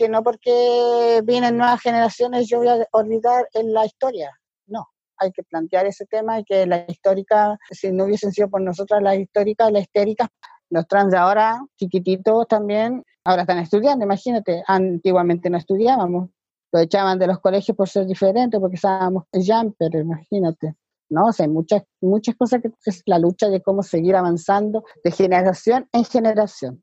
que no porque vienen nuevas generaciones yo voy a olvidar en la historia. No, hay que plantear ese tema y que la histórica, si no hubiesen sido por nosotras las históricas, las histéricas, los trans ahora, chiquititos también, ahora están estudiando, imagínate, antiguamente no estudiábamos, lo echaban de los colegios por ser diferentes, porque estábamos jumper, imagínate. ¿no? O sea, hay muchas, muchas cosas que es la lucha de cómo seguir avanzando de generación en generación.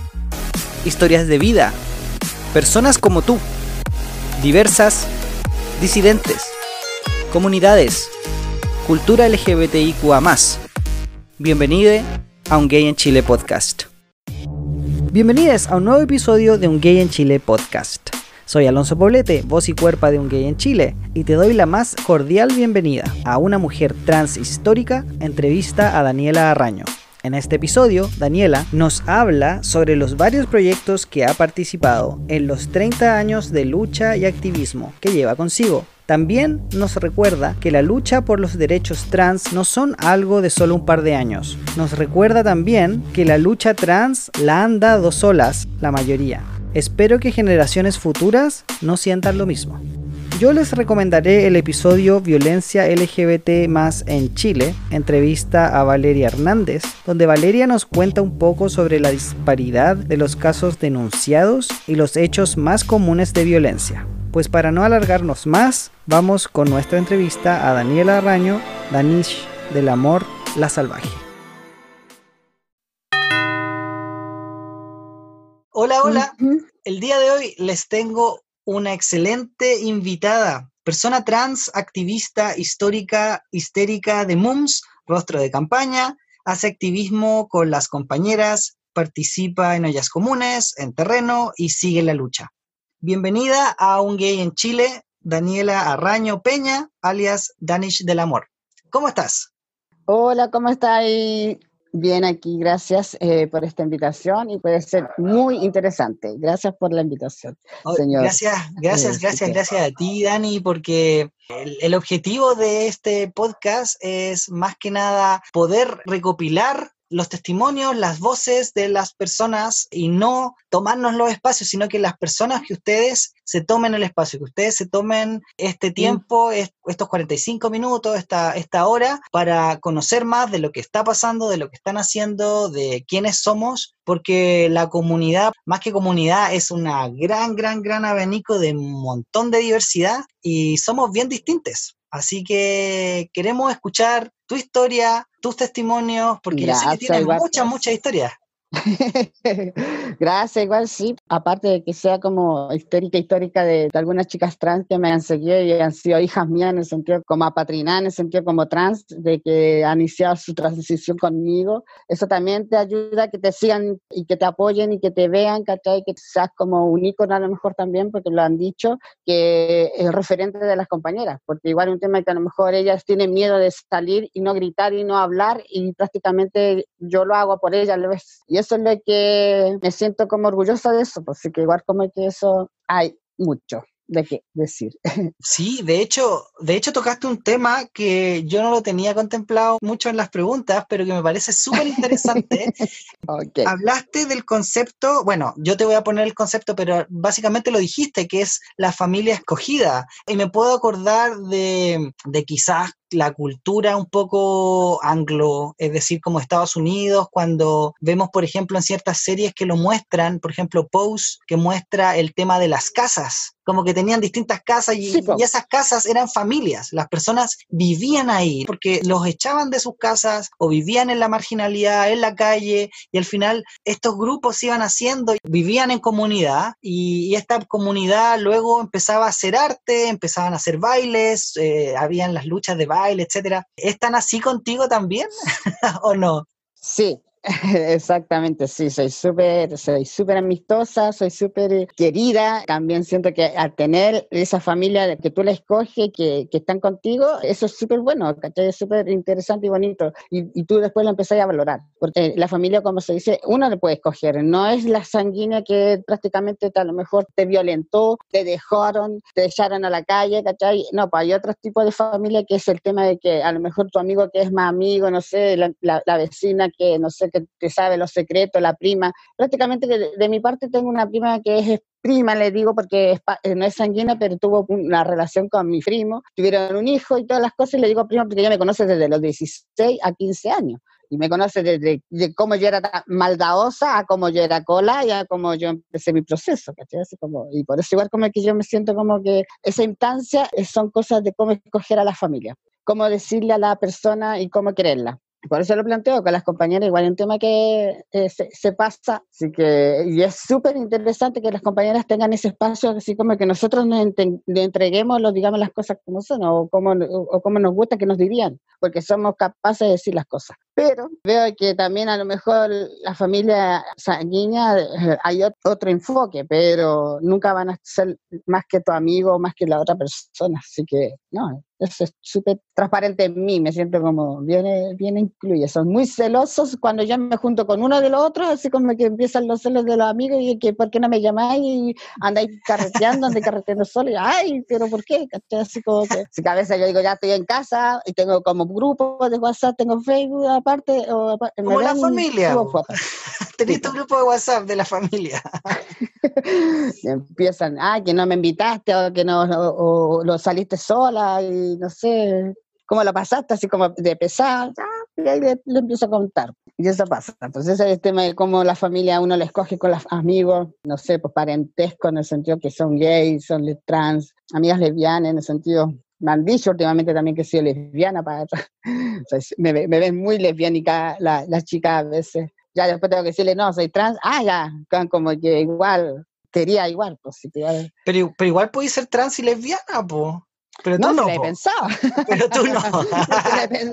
Historias de vida. Personas como tú. Diversas. Disidentes. Comunidades. Cultura LGBTIQA. Bienvenide a un Gay en Chile podcast. Bienvenidos a un nuevo episodio de un Gay en Chile podcast. Soy Alonso Poblete, voz y cuerpa de un gay en Chile, y te doy la más cordial bienvenida a una mujer trans histórica entrevista a Daniela Arraño. En este episodio, Daniela nos habla sobre los varios proyectos que ha participado en los 30 años de lucha y activismo que lleva consigo. También nos recuerda que la lucha por los derechos trans no son algo de solo un par de años. Nos recuerda también que la lucha trans la han dado solas la mayoría Espero que generaciones futuras no sientan lo mismo. Yo les recomendaré el episodio Violencia LGBT más en Chile, entrevista a Valeria Hernández, donde Valeria nos cuenta un poco sobre la disparidad de los casos denunciados y los hechos más comunes de violencia. Pues para no alargarnos más, vamos con nuestra entrevista a Daniela Arraño, Danish del Amor, La Salvaje. Hola, hola. El día de hoy les tengo una excelente invitada, persona trans, activista, histórica, histérica de MUMS, rostro de campaña, hace activismo con las compañeras, participa en ollas comunes, en terreno y sigue la lucha. Bienvenida a Un Gay en Chile, Daniela Arraño Peña, alias Danish del Amor. ¿Cómo estás? Hola, ¿cómo estás? Bien, aquí, gracias eh, por esta invitación y puede ser muy interesante. Gracias por la invitación, oh, señor. Gracias, gracias, gracias, gracias a ti, Dani, porque el, objetivo de este podcast es más que nada poder recopilar los testimonios, las voces de las personas y no tomarnos los espacios, sino que las personas que ustedes se tomen el espacio, que ustedes se tomen este tiempo, estos 45 minutos, esta, esta hora, para conocer más de lo que está pasando, de lo que están haciendo, de quiénes somos, porque la comunidad, más que comunidad, es una gran, gran, gran abanico de un montón de diversidad y somos bien distintos. Así que queremos escuchar tu historia, tus testimonios, porque yo sé que tienes muchas, muchas historias. Gracias, igual sí. Aparte de que sea como histórica, histórica de, algunas chicas trans que me han seguido y han sido hijas mías en el sentido como apatrinadas, en el sentido como trans, de que han iniciado su transición conmigo. Eso también te ayuda a que te sigan y que te apoyen y que te vean, ¿cachai? Que seas como un ícono a lo mejor también, porque lo han dicho, que es referente de las compañeras, porque igual un tema que a lo mejor ellas tienen miedo de salir y no gritar y no hablar y prácticamente yo lo hago por ellas. Y eso es lo que me siento como orgullosa de eso, porque que igual como que eso hay mucho de qué decir. Sí, de hecho, de hecho tocaste un tema que yo no lo tenía contemplado mucho en las preguntas, pero que me parece súper interesante. Hablaste del concepto, bueno, yo te voy a poner el concepto, pero básicamente lo dijiste, que es la familia escogida. Y me puedo acordar de, de quizás la cultura un poco anglo, es decir, como Estados Unidos, cuando vemos, por ejemplo, en ciertas series que lo muestran, por ejemplo, Pose, que muestra el tema de las casas, como que tenían distintas casas y, esas casas eran familias, las personas vivían ahí porque los echaban de sus casas o vivían en la marginalidad, en la calle y al final estos grupos iban haciendo, vivían en comunidad y, esta comunidad luego empezaba a hacer arte, empezaban a hacer bailes, eh, habían las luchas de baile, etcétera. ¿Están así contigo también o no? Sí, Exactamente, sí, soy súper, soy súper amistosa, soy súper querida. También siento que al tener esa familia que tú la escoges, que, que están contigo, eso es súper bueno, ¿cachai? Es súper interesante y bonito. Y, y, tú después lo empezás a valorar. Porque la familia, como se dice, uno le puede escoger. No es la sanguínea que prácticamente a lo mejor te violentó, te dejaron, te echaron a la calle, ¿cachai? No, pues hay otros tipos de familia que es el tema de que a lo mejor tu amigo que es más amigo, no sé, la, la, la vecina que, no sé, que, te sabe los secretos, la prima. Prácticamente de, mi parte tengo una prima que es prima, le digo, porque eh, no es sanguínea, pero tuvo una relación con mi primo, tuvieron un hijo y todas las cosas, y le digo prima porque ella me conoce desde los 16 a 15 años. Y me conoce desde de cómo yo era maldadosa a cómo yo era cola y a cómo yo empecé mi proceso, Así como, y por eso igual como que yo me siento como que esa instancia son cosas de cómo escoger a la familia, cómo decirle a la persona y cómo quererla. Por eso lo planteo con las compañeras, igual es un tema que eh, se, pasa, así que, y es súper interesante que las compañeras tengan ese espacio, así como que nosotros le entreguemos, los, digamos, las cosas como son, o como, o como nos gusta que nos dirían, porque somos capaces de decir las cosas. Pero veo que también a lo mejor la familia sanguínea eh, hay otro enfoque, pero nunca van a ser más que tu amigo, más que la otra persona, así que, no, es súper transparente en mí, me siento como bien, bien incluye. Son muy celosos cuando yo me junto con uno de los otros, así como que empiezan los celos de los amigos y que ¿por qué no me llamáis? Y andáis carreteando, andáis carreteando solo, y ay, pero ¿por qué? Así como que, si a veces yo digo, ya estoy en casa y tengo como grupo de WhatsApp, tengo Facebook aparte. O, como la familia. Tenés tu grupo de WhatsApp de la familia. empiezan, ah, que no me invitaste o que no, o, lo saliste sola y no sé, cómo lo pasaste, así como de pesar, y ahí le, empiezo a contar. Y eso pasa. Entonces ese es el tema de cómo la familia uno le escoge con los amigos, no sé, pues parentesco en el sentido que son gays, son trans, amigas lesbianas en el sentido me han dicho últimamente también que soy lesbiana para me, me, ven muy lesbiánica las la chicas a veces ya después tengo que decirle, no, soy trans, ah, ya, como que igual, quería igual, pues. Pero, pero igual puede ser trans y lesbiana, pues. Pero tú no, no lo he pensado. Pero tú no.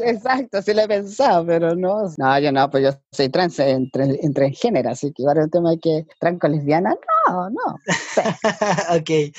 Exacto, sí lo he pensado, pero no. No, yo no, pues yo soy trans entre, entre género, así que igual el tema de que trans con lesbiana, no, no. ok. okay.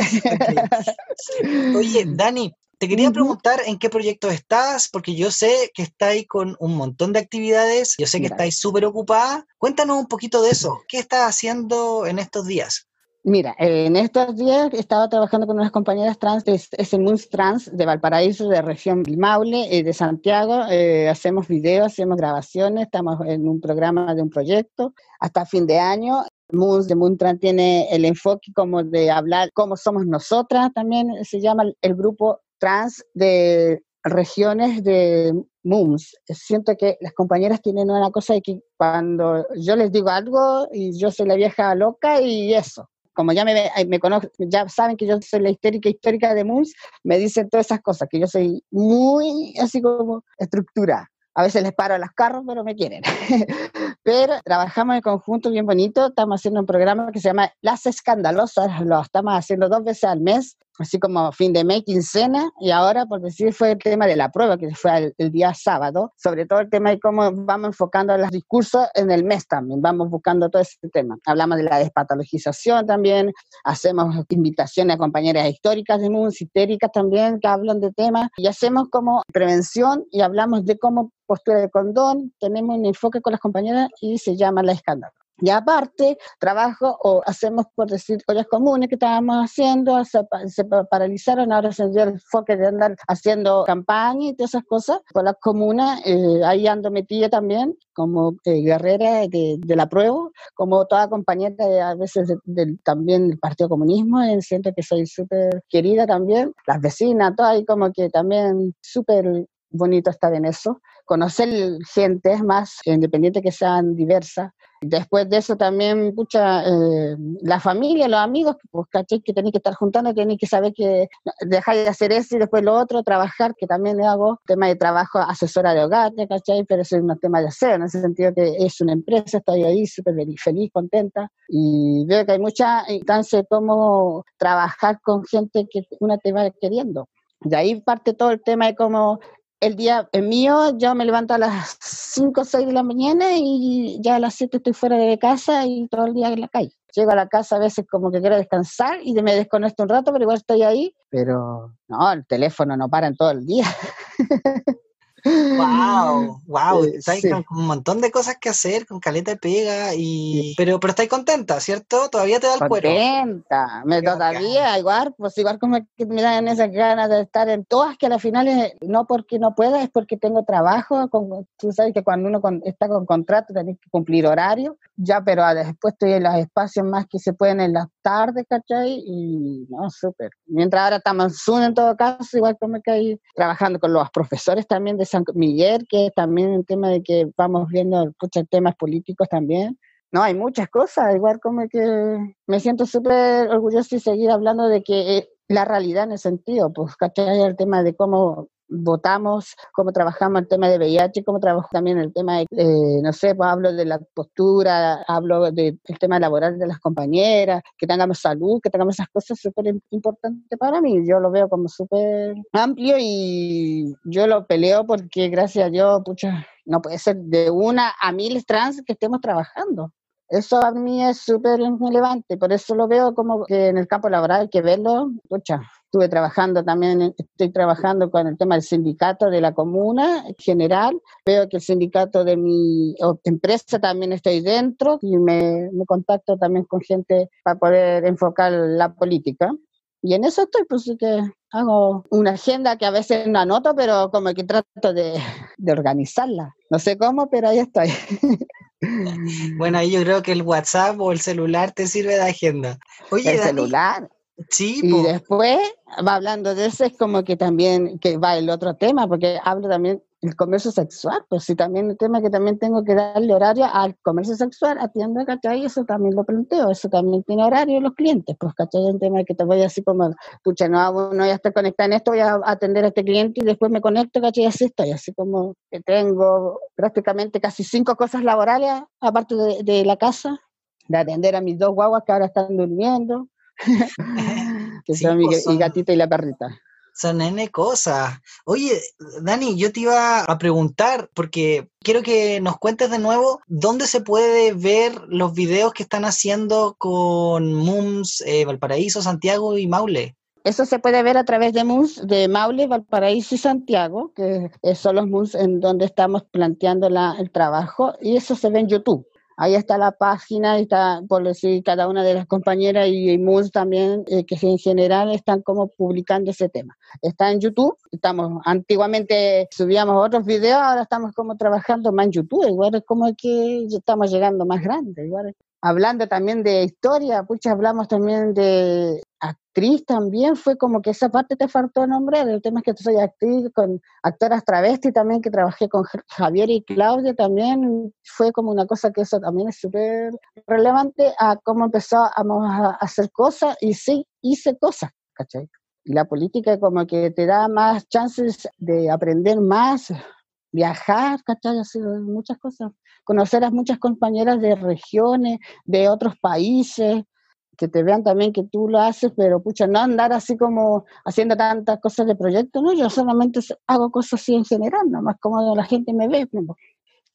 Oye, Dani, te quería preguntar en qué proyecto estás, porque yo sé que estáis con un montón de actividades, yo sé que estáis súper ocupada. Cuéntanos un poquito de eso. ¿Qué estás haciendo en estos días? Mira, en estos días estaba trabajando con unas compañeras trans, es, el MUNS Trans de Valparaíso, de región Maule, eh, de Santiago. Eh, hacemos videos, hacemos grabaciones, estamos en un programa de un proyecto hasta fin de año. MUNS de Trans tiene el enfoque como de hablar cómo somos nosotras, también se llama el grupo trans de regiones de MUMS. Siento que las compañeras tienen una cosa de que cuando yo les digo algo y yo soy la vieja loca y eso. Como ya me, me conocen, ya saben que yo soy la histérica histórica de MUMS, me dicen todas esas cosas, que yo soy muy así como estructura. A veces les paro los carros, pero me quieren. pero trabajamos en conjunto bien bonito. Estamos haciendo un programa que se llama Las Escandalosas. Lo estamos haciendo dos veces al mes así como fin de mes, quincena, y ahora, por decir, fue el tema de la prueba, que fue el, día sábado, sobre todo el tema de cómo vamos enfocando los discursos en el mes también, vamos buscando todo ese tema. Hablamos de la despatologización también, hacemos invitaciones a compañeras históricas de MUNS, histéricas también, que hablan de temas, y hacemos como prevención y hablamos de cómo postura de condón, tenemos un enfoque con las compañeras y se llama la escándalo. Y aparte, trabajo o hacemos, por decir, ollas comunes que estábamos haciendo, se, paralizaron, ahora se dio el enfoque de andar haciendo campaña y todas esas cosas. Con las comunas, eh, ahí ando metida también, como eh, guerrera de, la prueba, como toda compañera a veces también del Partido Comunismo, eh, siento que soy súper querida también. Las vecinas, todo ahí como que también súper bonito estar en eso. Conocer gente más, independiente que sean diversas, Después de eso también, pucha, eh, la familia, los amigos, pues, ¿cachai? Que tenéis que estar juntando, tenéis que saber que dejáis de hacer eso y después lo otro, trabajar, que también hago, tema de trabajo, asesora de hogar, ¿cachai? Pero eso es un tema de hacer, en ese sentido que es una empresa, estoy ahí súper feliz, contenta, y veo que hay mucha instancia de cómo trabajar con gente que una te va queriendo. De ahí parte todo el tema de cómo el día mío, yo me levanto a las 5 o 6 de la mañana y ya a las 7 estoy fuera de casa y todo el día en la calle. Llego a la casa a veces como que quiero descansar y me desconecto un rato, pero igual estoy ahí. Pero no, el teléfono no para en todo el día. Wow, wow, estáis con un montón de cosas que hacer, con caleta de pega y pero pero estáis contenta, ¿cierto? Todavía te da el cuero. Contenta, me todavía igual, pues igual como que me dan esas ganas de estar en todas que a la final no porque no pueda, es porque tengo trabajo, con, tú sabes que cuando uno está con contrato tenés que cumplir horario, ya pero después estoy en los espacios más que se pueden en las tardes, ¿cachai? Y no, súper. Mientras ahora estamos en Zoom en todo caso, igual como que ahí trabajando con los profesores también de San Miguel, que también el tema de que vamos viendo muchos temas políticos también. No, hay muchas cosas, igual como que me siento súper orgulloso y seguir hablando de que eh, la realidad en el sentido, pues, ¿cachai? El tema de cómo votamos, cómo trabajamos el tema de VIH, cómo trabajo también el tema de, eh, no sé, pues hablo de la postura, hablo del tema laboral de las compañeras, que tengamos salud, que tengamos esas cosas súper importantes para mí. Yo lo veo como súper amplio y yo lo peleo porque gracias a Dios, pucha, no puede ser de una a mil trans que estemos trabajando. Eso a mí es súper relevante, por eso lo veo como que en el campo laboral hay que verlo, pucha, estuve trabajando también, estoy trabajando con el tema del sindicato de la comuna en general. Veo que el sindicato de mi empresa también estoy dentro y me, me contacto también con gente para poder enfocar la política. Y en eso estoy, pues sí que hago una agenda que a veces no anoto, pero como que trato de, de organizarla. No sé cómo, pero ahí estoy. Bueno, ahí yo creo que el WhatsApp o el celular te sirve de agenda. Oye, el celular. Sí, y después va hablando de eso, es como que también que va el otro tema, porque hablo también del comercio sexual, pues sí, también el tema que también tengo que darle horario al comercio sexual, atiendo, ¿cachai? Eso también lo planteo, eso también tiene horario los clientes, pues, ¿cachai? Un tema que te voy así como, pucha, no, no voy a estar conectada en esto, voy a atender a este cliente y después me conecto, ¿cachai? Así estoy, así como que tengo prácticamente casi cinco cosas laborales, aparte de, de la casa, de atender a mis dos guaguas que ahora están durmiendo, que son mi, pues gatita y la perrita. Son N cosas. Oye, Dani, yo te iba a preguntar, porque quiero que nos cuentes de nuevo dónde se puede ver los videos que están haciendo con MUMS eh, Valparaíso, Santiago y Maule. Eso se puede ver a través de MUMS de Maule, Valparaíso y Santiago, que son los MUMS en donde estamos planteando el trabajo, y eso se ve en YouTube. Ahí está la página, está, por decir, cada una de las compañeras y, MUS también, eh, que en general están como publicando ese tema. Está en YouTube, estamos, antiguamente subíamos otros videos, ahora estamos como trabajando más en YouTube, igual es como que estamos llegando más grande, igual hablando también de historia, pucha, hablamos también de actriz también, fue como que esa parte te faltó nombrar, el tema es que tú soy actriz con actoras travesti también, que trabajé con Javier y Claudia también, fue como una cosa que eso también es súper relevante a cómo empezó a hacer cosas y sí, hice cosas, ¿cachai? Y la política como que te da más chances de aprender más, viajar, ¿cachai? Hacer muchas cosas conocer a muchas compañeras de regiones, de otros países, que te vean también que tú lo haces, pero pucha, no andar así como haciendo tantas cosas de proyecto, no, yo solamente hago cosas así en general, nomás como la gente me ve.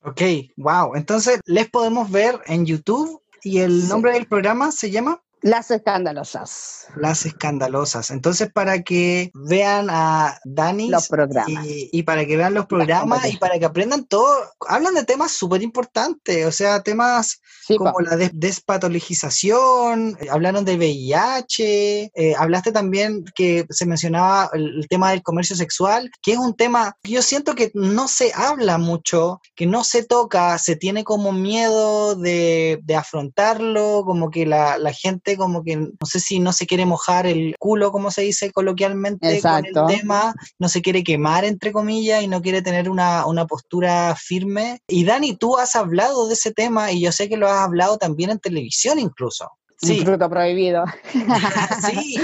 Ok, wow, entonces les podemos ver en YouTube y el nombre del programa se llama las escandalosas. Las escandalosas. Entonces, para que vean a Dani. Los programas. Y, para que vean los programas y para que aprendan todo. Hablan de temas súper importantes, o sea, temas como la despatologización, eh, hablaron de VIH, eh, hablaste también que se mencionaba el, tema del comercio sexual, que es un tema que yo siento que no se habla mucho, que no se toca, se tiene como miedo de, afrontarlo, como que la gente como que no sé si no se quiere mojar el culo, como se dice coloquialmente, con el tema, no se quiere quemar, entre comillas, y no quiere tener una, postura firme. Y Dani, tú has hablado de ese tema y yo sé que lo has hablado también en televisión incluso. Sí. Un fruto prohibido. sí,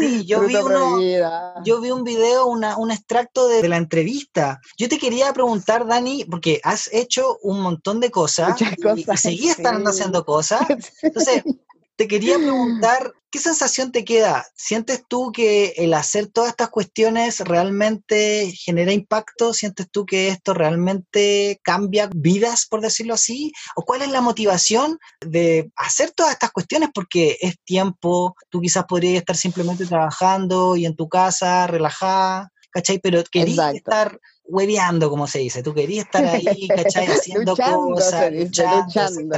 sí, yo vi, uno, yo vi un video, una, un extracto de, la entrevista. Yo te quería preguntar, Dani, porque has hecho un montón de cosas, y, seguías estando haciendo cosas. Entonces, te quería preguntar, ¿qué sensación te queda? ¿Sientes tú que el hacer todas estas cuestiones realmente genera impacto? ¿Sientes tú que esto realmente cambia vidas, por decirlo así? ¿O cuál es la motivación de hacer todas estas cuestiones? Porque es tiempo, tú quizás podrías estar simplemente trabajando y en tu casa, relajada, ¿cachai? Pero querías estar hueveando, como se dice. Tú querías estar ahí, ¿cachai? Haciendo cosas, luchando,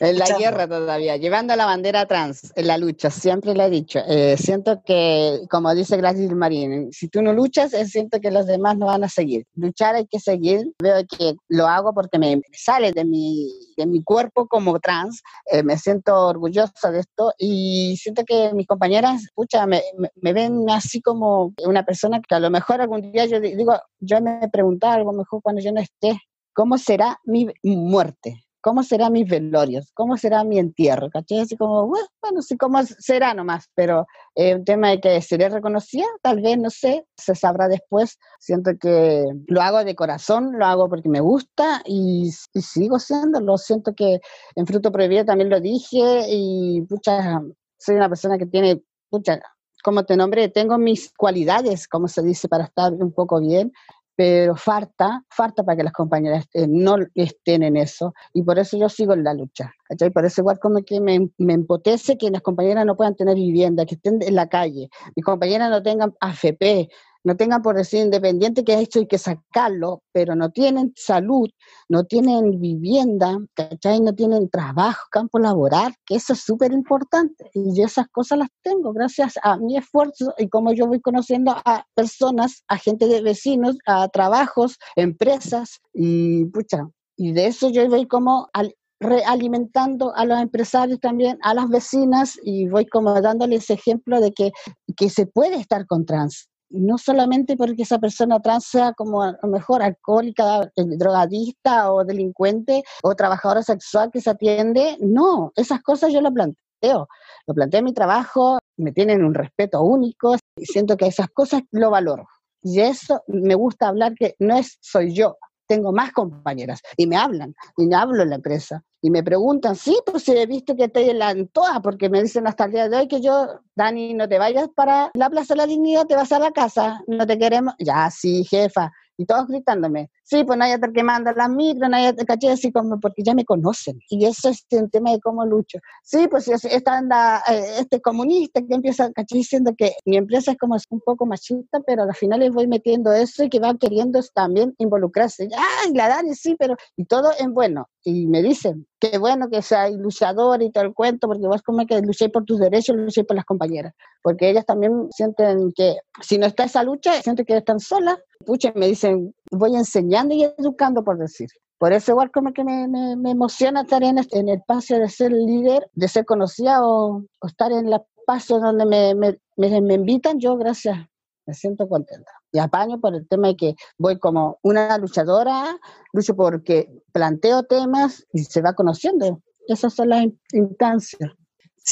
En la guerra todavía, llevando la bandera trans, en la lucha, siempre lo he dicho. Eh, siento que, como dice Gladys Marín, si tú no luchas, siento que los demás no van a seguir. Luchar hay que seguir. Veo que lo hago porque me sale de mi, de mi cuerpo como trans. Eh, me siento orgullosa de esto y siento que mis compañeras, escucha, me, me ven así como una persona que a lo mejor algún día yo digo, yo me preguntaba algo mejor cuando yo no esté, ¿cómo será mi muerte? ¿Cómo será mis velorios? ¿Cómo será mi entierro? ¿Cachai? Así como, bueno, sí, cómo será nomás, pero es un tema de que seré reconocida, tal vez, no sé, se sabrá después. Siento que lo hago de corazón, lo hago porque me gusta y, y sigo siéndolo. Siento que en Fruto Prohibido también lo dije y, pucha, soy una persona que tiene, pucha, como te nombré, tengo mis cualidades, como se dice, para estar un poco bien pero falta, falta para que las compañeras no estén en eso y por eso yo sigo en la lucha. ¿cachai? Por eso igual como que me, me empotece que las compañeras no puedan tener vivienda, que estén en la calle, mis compañeras no tengan AFP, no tengan por decir independiente que esto hay que sacarlo, pero no tienen salud, no tienen vivienda, ¿cachai? No tienen trabajo, campo laboral, que eso es súper importante. Y esas cosas las tengo gracias a mi esfuerzo y como yo voy conociendo a personas, a gente de vecinos, a trabajos, empresas, y pucha, y de eso yo voy como al, realimentando a los empresarios también, a las vecinas y voy como dándoles ejemplo de que, que se puede estar con trans, no solamente porque esa persona trans sea como a lo mejor alcohólica, eh, drogadista o delincuente o trabajadora sexual que se atiende, no, esas cosas yo lo planteo, lo planteo en mi trabajo, me tienen un respeto único y siento que esas cosas lo valoro. Y eso me gusta hablar que no es soy yo, tengo más compañeras y me hablan y me hablo en la empresa y me preguntan, sí, pues he visto que estoy en Antoa, porque me dicen hasta el día de hoy que yo, Dani, no te vayas para la Plaza de la Dignidad, te vas a la casa, no te queremos. Ya, sí, jefa. Y todos gritándome, sí, pues nadie te manda las micros, nadie te caché, así como, porque ya me conocen. Y eso es un tema de cómo lucho. Sí, pues está anda, eh, este comunista que empieza, caché, diciendo que mi empresa es como un poco machista, pero al final les voy metiendo eso y que van queriendo también involucrarse. Ay, la Dani, sí, pero, y todo en bueno. Y me dicen, qué bueno que sea luchador y todo el cuento, porque vos como que luché por tus derechos, luché por las compañeras, porque ellas también sienten que si no está esa lucha, sienten que están solas, pucha, me dicen, voy enseñando y educando, por decir. Por eso igual como que me, me, emociona estar en, en, el espacio de ser líder, de ser conocida o, estar en el espacio donde me, me invitan, yo gracias, me siento contenta y apaño por el tema de que voy como una luchadora, lucho porque planteo temas y se va conociendo. Esas son las instancias.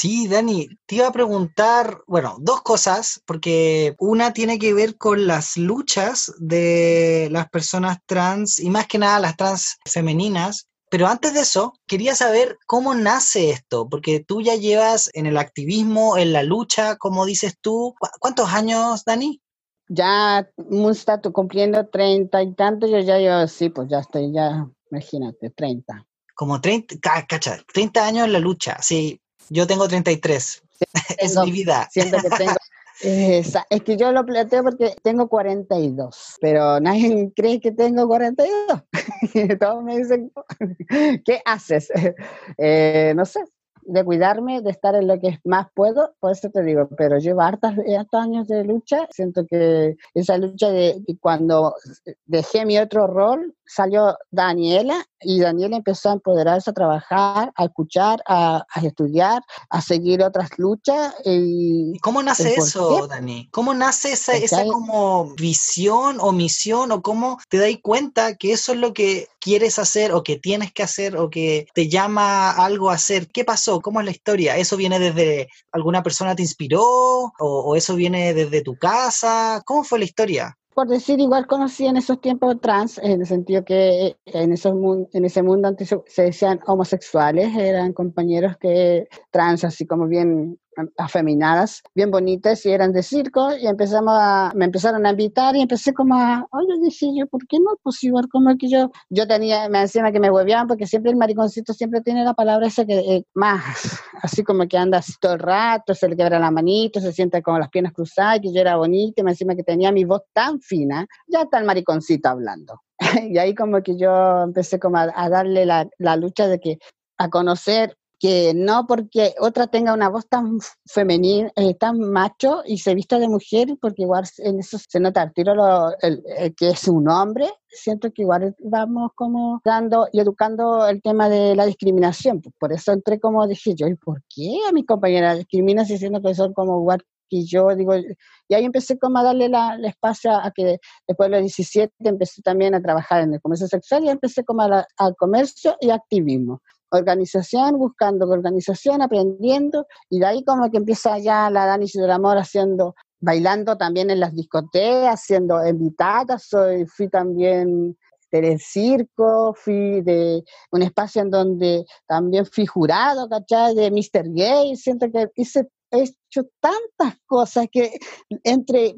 Sí, Dani, te iba a preguntar, bueno, dos cosas, porque una tiene que ver con las luchas de las personas trans y más que nada las trans femeninas. Pero antes de eso, quería saber cómo nace esto, porque tú ya llevas en el activismo, en la lucha, como dices tú. ¿Cuántos años, Dani? ya está cumpliendo treinta y tanto, yo ya, yo sí, pues ya estoy, ya, imagínate, treinta. Como treinta, cacha, treinta años en la lucha, sí, yo tengo treinta y tres, es mi vida. Siento que tengo, es, que yo lo planteo porque tengo 42, pero nadie cree que tengo 42. Todos me dicen, ¿qué haces? Eh, no sé, de cuidarme, de estar en lo que más puedo, por eso te digo, pero llevo hartos, hartos años de lucha, siento que esa lucha de, cuando dejé mi otro rol, salió Daniela y Daniela empezó a empoderarse, a trabajar, a escuchar, a, estudiar, a seguir otras luchas. Y, ¿Cómo nace eso, Dani? ¿Cómo nace esa, esa como visión o misión o cómo te das cuenta que eso es lo que quieres hacer o que tienes que hacer o que te llama algo a hacer? ¿Qué pasó? ¿Cómo es la historia? ¿Eso viene desde alguna persona te inspiró o, o eso viene desde tu casa? ¿Cómo fue la historia? Por decir, igual conocí en esos tiempos trans, en el sentido que en, esos, en ese mundo antes se decían homosexuales, eran compañeros que trans, así como bien afeminadas, bien bonitas y eran de circo y empezamos a, me empezaron a invitar y empecé como a, oye, dije yo, ¿por qué no? Pues igual como que yo, yo tenía, me decían que me hueveaban porque siempre el mariconcito siempre tiene la palabra esa que eh, más, así como que anda así todo el rato, se le quebra la manito, se sienta con las piernas cruzadas, que yo era bonita y me decía que tenía mi voz tan fina, ya está el mariconcito hablando. y ahí como que yo empecé como a, a darle la, la lucha de que a conocer que no porque otra tenga una voz tan femenina, eh, tan macho y se vista de mujer, porque igual en eso se nota el tiro lo, el, que es un hombre, siento que igual vamos como dando y educando el tema de la discriminación. Por eso entré como dije yo, ¿y por qué a mi compañera discriminan diciendo que son como igual que yo? Digo, y ahí empecé como a darle la, espacio a que después de los 17 empecé también a trabajar en el comercio sexual y empecé como al comercio y activismo organización, buscando organización, aprendiendo, y de ahí como que empieza ya la Dani Amor haciendo, bailando también en las discotecas, haciendo invitadas, soy, fui también del circo, fui de un espacio en donde también fui jurado, ¿cachai? De Mr. Gay, siento que hice, he hecho tantas cosas que entre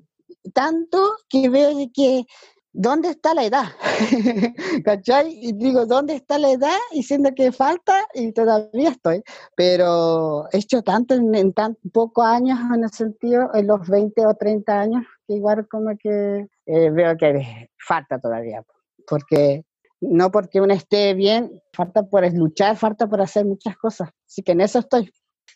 tanto que veo que ¿dónde está la edad? ¿Cachai? Y digo, ¿dónde está la edad? Y siendo que falta y todavía estoy. Pero he hecho tanto en, tan pocos años, en el sentido, en los 20 o 30 años, que igual como que eh, veo que falta todavía. Porque no porque uno esté bien, falta por luchar, falta por hacer muchas cosas. Así que en eso estoy.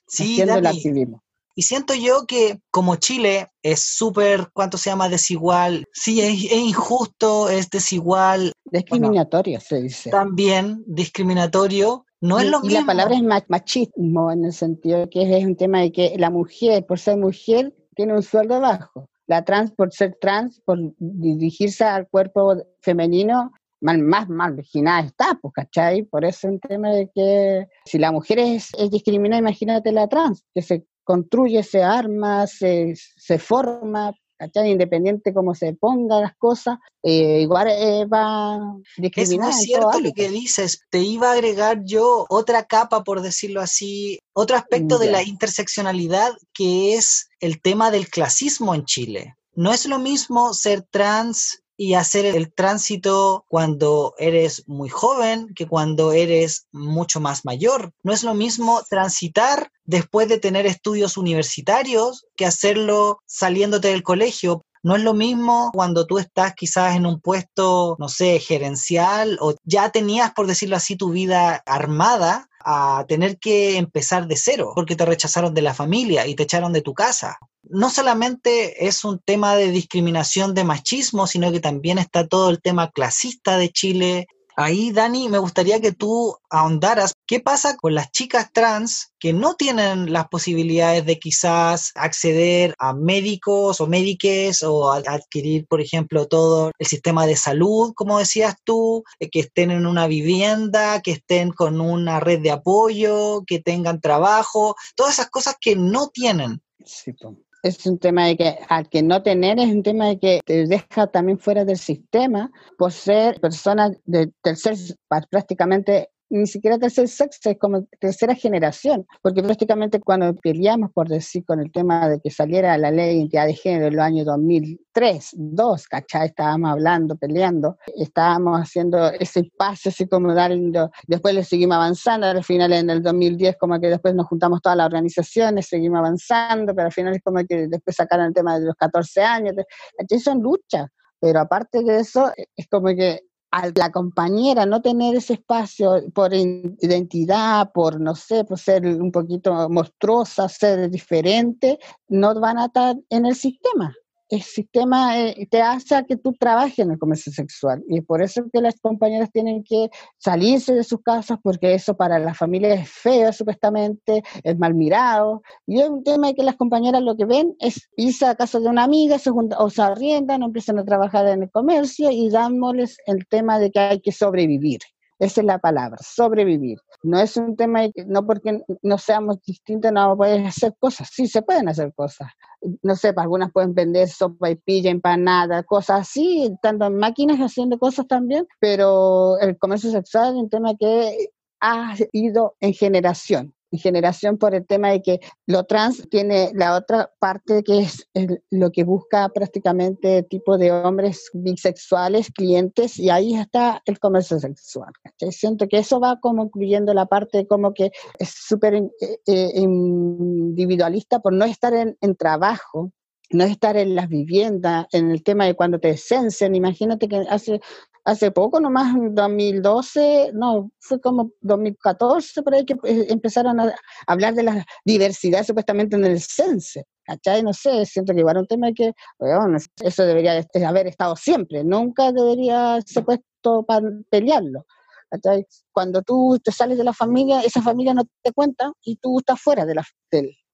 Sí, haciendo el activismo. Y siento yo que como Chile es súper, ¿cuánto se llama? Desigual. Sí, es, injusto, es desigual. Discriminatorio, se dice. También discriminatorio. No es lo y mismo. la palabra es machismo, en el sentido que es un tema de que la mujer, por ser mujer, tiene un sueldo bajo. La trans, por ser trans, por dirigirse al cuerpo femenino, más, más marginada está, pues, ¿cachai? Por eso es un tema de que si la mujer es, es discriminada, imagínate la trans, que se construye, se arma, se, se forma, ¿cachai? Independiente cómo se pongan las cosas, eh, igual eh, va. Es muy cierto lo que dices. Te iba a agregar yo otra capa, por decirlo así, otro aspecto de la interseccionalidad que es el tema del clasismo en Chile. No es lo mismo ser trans y hacer el tránsito cuando eres muy joven que cuando eres mucho más mayor. No es lo mismo transitar después de tener estudios universitarios que hacerlo saliéndote del colegio. No es lo mismo cuando tú estás quizás en un puesto, no sé, gerencial o ya tenías, por decirlo así, tu vida armada a tener que empezar de cero porque te rechazaron de la familia y te echaron de tu casa no solamente es un tema de discriminación de machismo, sino que también está todo el tema clasista de Chile. Ahí, Dani, me gustaría que tú ahondaras qué pasa con las chicas trans que no tienen las posibilidades de quizás acceder a médicos o médiques o adquirir, por ejemplo, todo el sistema de salud, como decías tú, eh, que estén en una vivienda, que estén con una red de apoyo, que tengan trabajo, todas esas cosas que no tienen. Sí, es un tema de que al que no tener es un tema de que te deja también fuera del sistema por ser persona de tercer, prácticamente ni siquiera tercer sexo, es como tercera generación, porque prácticamente cuando peleamos, por decir, con el tema de que saliera la ley de identidad de género en los años 2003, 2002, ¿cachai? Estábamos hablando, peleando, estábamos haciendo ese paso así como dando, después le seguimos avanzando, al final en el 2010 como que después nos juntamos todas las organizaciones, seguimos avanzando, pero al final es como que después sacaron el tema de los 14 años, ¿cachai? Son luchas, pero aparte de eso, es como que a la compañera no tener ese espacio por identidad, por, no sé, por ser un poquito monstruosa, ser diferente, no van a estar en el sistema el sistema eh, te hace que tú trabajes en el comercio sexual y por eso que las compañeras tienen que salirse de sus casas porque eso para la familia es feo supuestamente, es mal mirado y es un tema de que las compañeras lo que ven es irse a casa de una amiga se o se arriendan, empiezan a trabajar en el comercio y dándoles el tema de que hay que sobrevivir. Esa es la palabra, sobrevivir. no es un tema no porque no seamos distintos no vamos a poder hacer cosas. Sí, se pueden hacer cosas. No sé, algunas pueden vender sopa y pilla, empanada, cosas así, tanto en máquinas haciendo cosas también, pero el comercio sexual es un tema que ha ido en generación generación por el tema de que lo trans tiene la otra parte que es lo que busca prácticamente tipo de hombres bisexuales, clientes, y ahí está el comercio sexual. Siento que eso va como incluyendo la parte como que es súper eh, eh, individualista por no estar en, en trabajo, no estar en las viviendas, en el tema de cuando te censen. Imagínate que hace hace poco, nomás en 2012, no, fue como 2014 por ahí que eh, empezaron a hablar de la diversidad supuestamente en el cense. ¿Cachai? No sé, siento que igual un tema que, bueno, eso debería haber estado siempre, nunca debería ser puesto para pelearlo. ¿cachai? Cuando tú te sales de la familia, esa familia no te cuenta y tú estás fuera de la,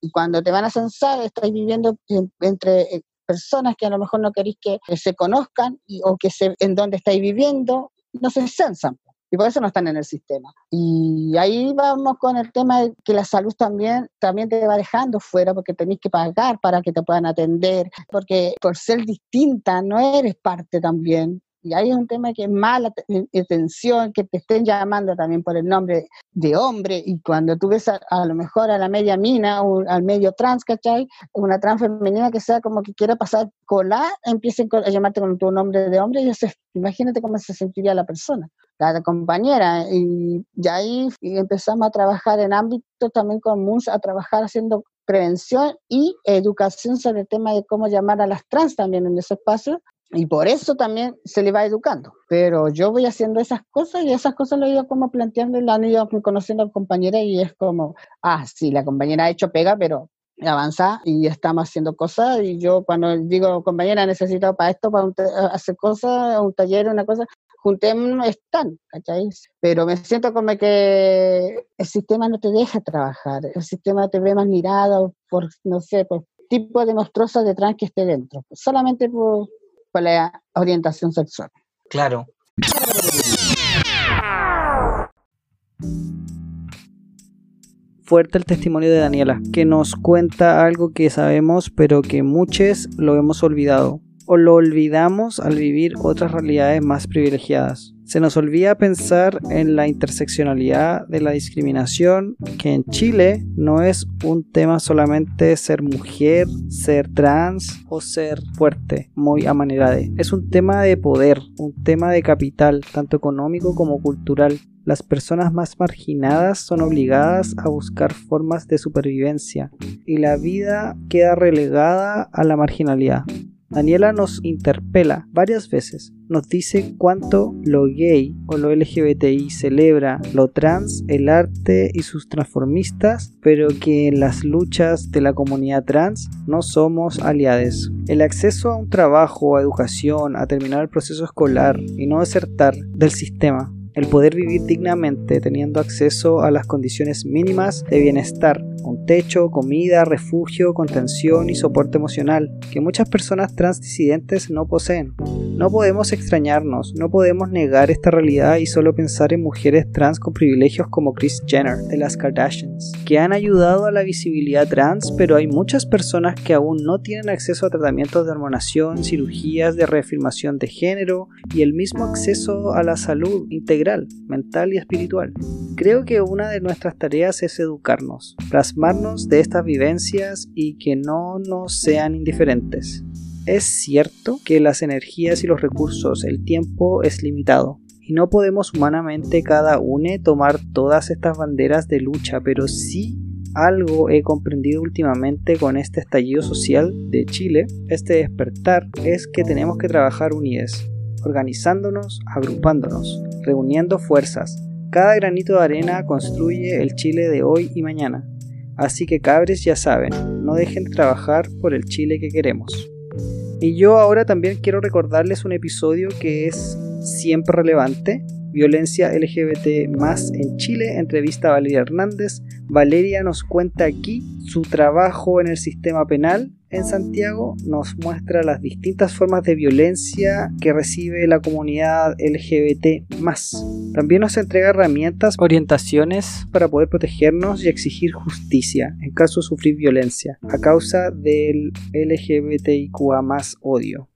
y cuando te van a censar, estás viviendo entre personas que a lo mejor no queréis que, se conozcan y, o que se, en dónde estáis viviendo, no se censan y por eso no están en el sistema. Y ahí vamos con el tema de que la salud también, también te va dejando fuera porque tenéis que pagar para que te puedan atender, porque por ser distinta no eres parte también. Y ahí es un tema que es mala atención, que te estén llamando también por el nombre de hombre, y cuando tú ves a, lo mejor a la media mina o al medio trans, ¿cachai? Una trans femenina que sea como que quiera pasar cola, empiecen a llamarte con tu nombre de hombre, y eso, imagínate cómo se sentiría la persona, la compañera. Y, ya ahí empezamos a trabajar en ámbitos también comunes, a trabajar haciendo prevención y educación sobre el tema de cómo llamar a las trans también en ese espacio, y por eso también se le va educando. Pero yo voy haciendo esas cosas y esas cosas lo he ido como planteando y la han ido conociendo a compañera y es como, ah, sí, la compañera ha hecho pega, pero avanza y estamos haciendo cosas y yo cuando digo compañera necesito para esto, para hacer cosas, un taller, una cosa, juntémonos, están, ¿cachai? Pero me siento como que el sistema no te deja trabajar, el sistema te ve más mirado por, no sé, por tipo de monstruosa detrás que esté dentro, solamente por con la orientación sexual. Claro. Fuerte el testimonio de Daniela, que nos cuenta algo que sabemos, pero que muchos lo hemos olvidado, o lo olvidamos al vivir otras realidades más privilegiadas. Se nos olvida pensar en la interseccionalidad de la discriminación, que en Chile no es un tema solamente ser mujer, ser trans o ser fuerte, muy a manera de. Es un tema de poder, un tema de capital, tanto económico como cultural. Las personas más marginadas son obligadas a buscar formas de supervivencia y la vida queda relegada a la marginalidad. Daniela nos interpela varias veces, nos dice cuánto lo gay o lo LGBTI celebra lo trans, el arte y sus transformistas, pero que en las luchas de la comunidad trans no somos aliados. El acceso a un trabajo, a educación, a terminar el proceso escolar y no desertar del sistema el poder vivir dignamente teniendo acceso a las condiciones mínimas de bienestar, un techo, comida, refugio, contención y soporte emocional que muchas personas transdisidentes no poseen. No podemos extrañarnos, no podemos negar esta realidad y solo pensar en mujeres trans con privilegios como Kris Jenner de las Kardashians, que han ayudado a la visibilidad trans, pero hay muchas personas que aún no tienen acceso a tratamientos de hormonación, cirugías de reafirmación de género y el mismo acceso a la salud integral, mental y espiritual. Creo que una de nuestras tareas es educarnos, plasmarnos de estas vivencias y que no nos sean indiferentes. Es cierto que las energías y los recursos, el tiempo es limitado, y no podemos humanamente cada uno tomar todas estas banderas de lucha, pero sí algo he comprendido últimamente con este estallido social de Chile, este despertar, es que tenemos que trabajar unidos, organizándonos, agrupándonos, reuniendo fuerzas. Cada granito de arena construye el Chile de hoy y mañana. Así que cabres ya saben, no dejen de trabajar por el Chile que queremos. Y yo ahora también quiero recordarles un episodio que es siempre relevante, violencia LGBT más en Chile, entrevista a Valeria Hernández. Valeria nos cuenta aquí su trabajo en el sistema penal, en Santiago nos muestra las distintas formas de violencia que recibe la comunidad LGBT. También nos entrega herramientas, orientaciones para poder protegernos y exigir justicia en caso de sufrir violencia a causa del LGBTIQA odio.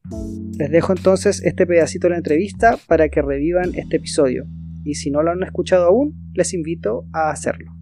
Les dejo entonces este pedacito de la entrevista para que revivan este episodio y si no lo han escuchado aún, les invito a hacerlo.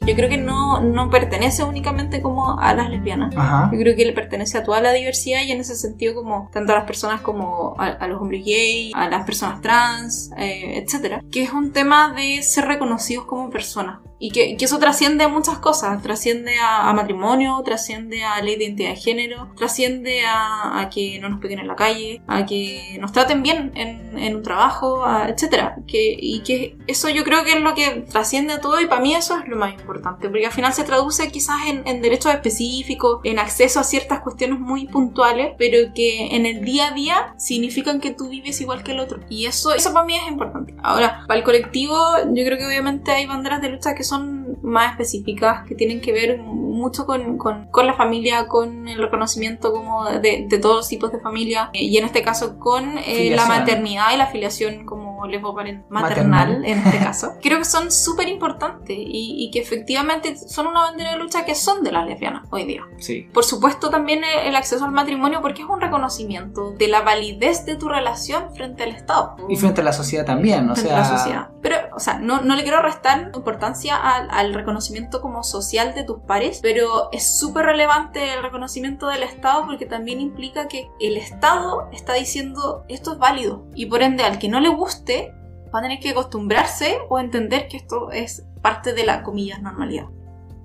Yo creo que no, no pertenece únicamente como a las lesbianas. Yo creo que le pertenece a toda la diversidad y en ese sentido como tanto a las personas como a, los hombres gay, a las personas trans, eh, etcétera. Que es un tema de ser reconocidos como personas. Y que, que eso trasciende a muchas cosas. Trasciende a, matrimonio, trasciende a ley de identidad de género, trasciende a, a, que no nos peguen en la calle, a que nos traten bien en, en un trabajo, etcétera. Que, y que eso yo creo que es lo que trasciende a todo y para mí eso es lo más importante. Porque al final se traduce quizás en, en derechos específicos, en acceso a ciertas cuestiones muy puntuales, pero que en el día a día significan que tú vives igual que el otro. Y eso, eso para mí es importante. Ahora, para el colectivo, yo creo que obviamente hay banderas de lucha que son son más específicas, que tienen que ver mucho con, con, con la familia, con el reconocimiento como de, de, todos los tipos de familia, y en este caso con eh, la maternidad y la afiliación como maternal, maternal, en este caso, creo que son súper importantes y, y, que efectivamente son una bandera de lucha que son de las lesbianas hoy día. Sí. Por supuesto también el acceso al matrimonio porque es un reconocimiento de la validez de tu relación frente al Estado. Y frente a la sociedad también, o sea... A la sociedad. Pero, o sea, no, no le quiero restar importancia al, al reconocimiento como social de tus pares, pero es súper relevante el reconocimiento del Estado porque también implica que el Estado está diciendo esto es válido y por ende al que no le guste va a tener que acostumbrarse o entender que esto es parte de la comillas normalidad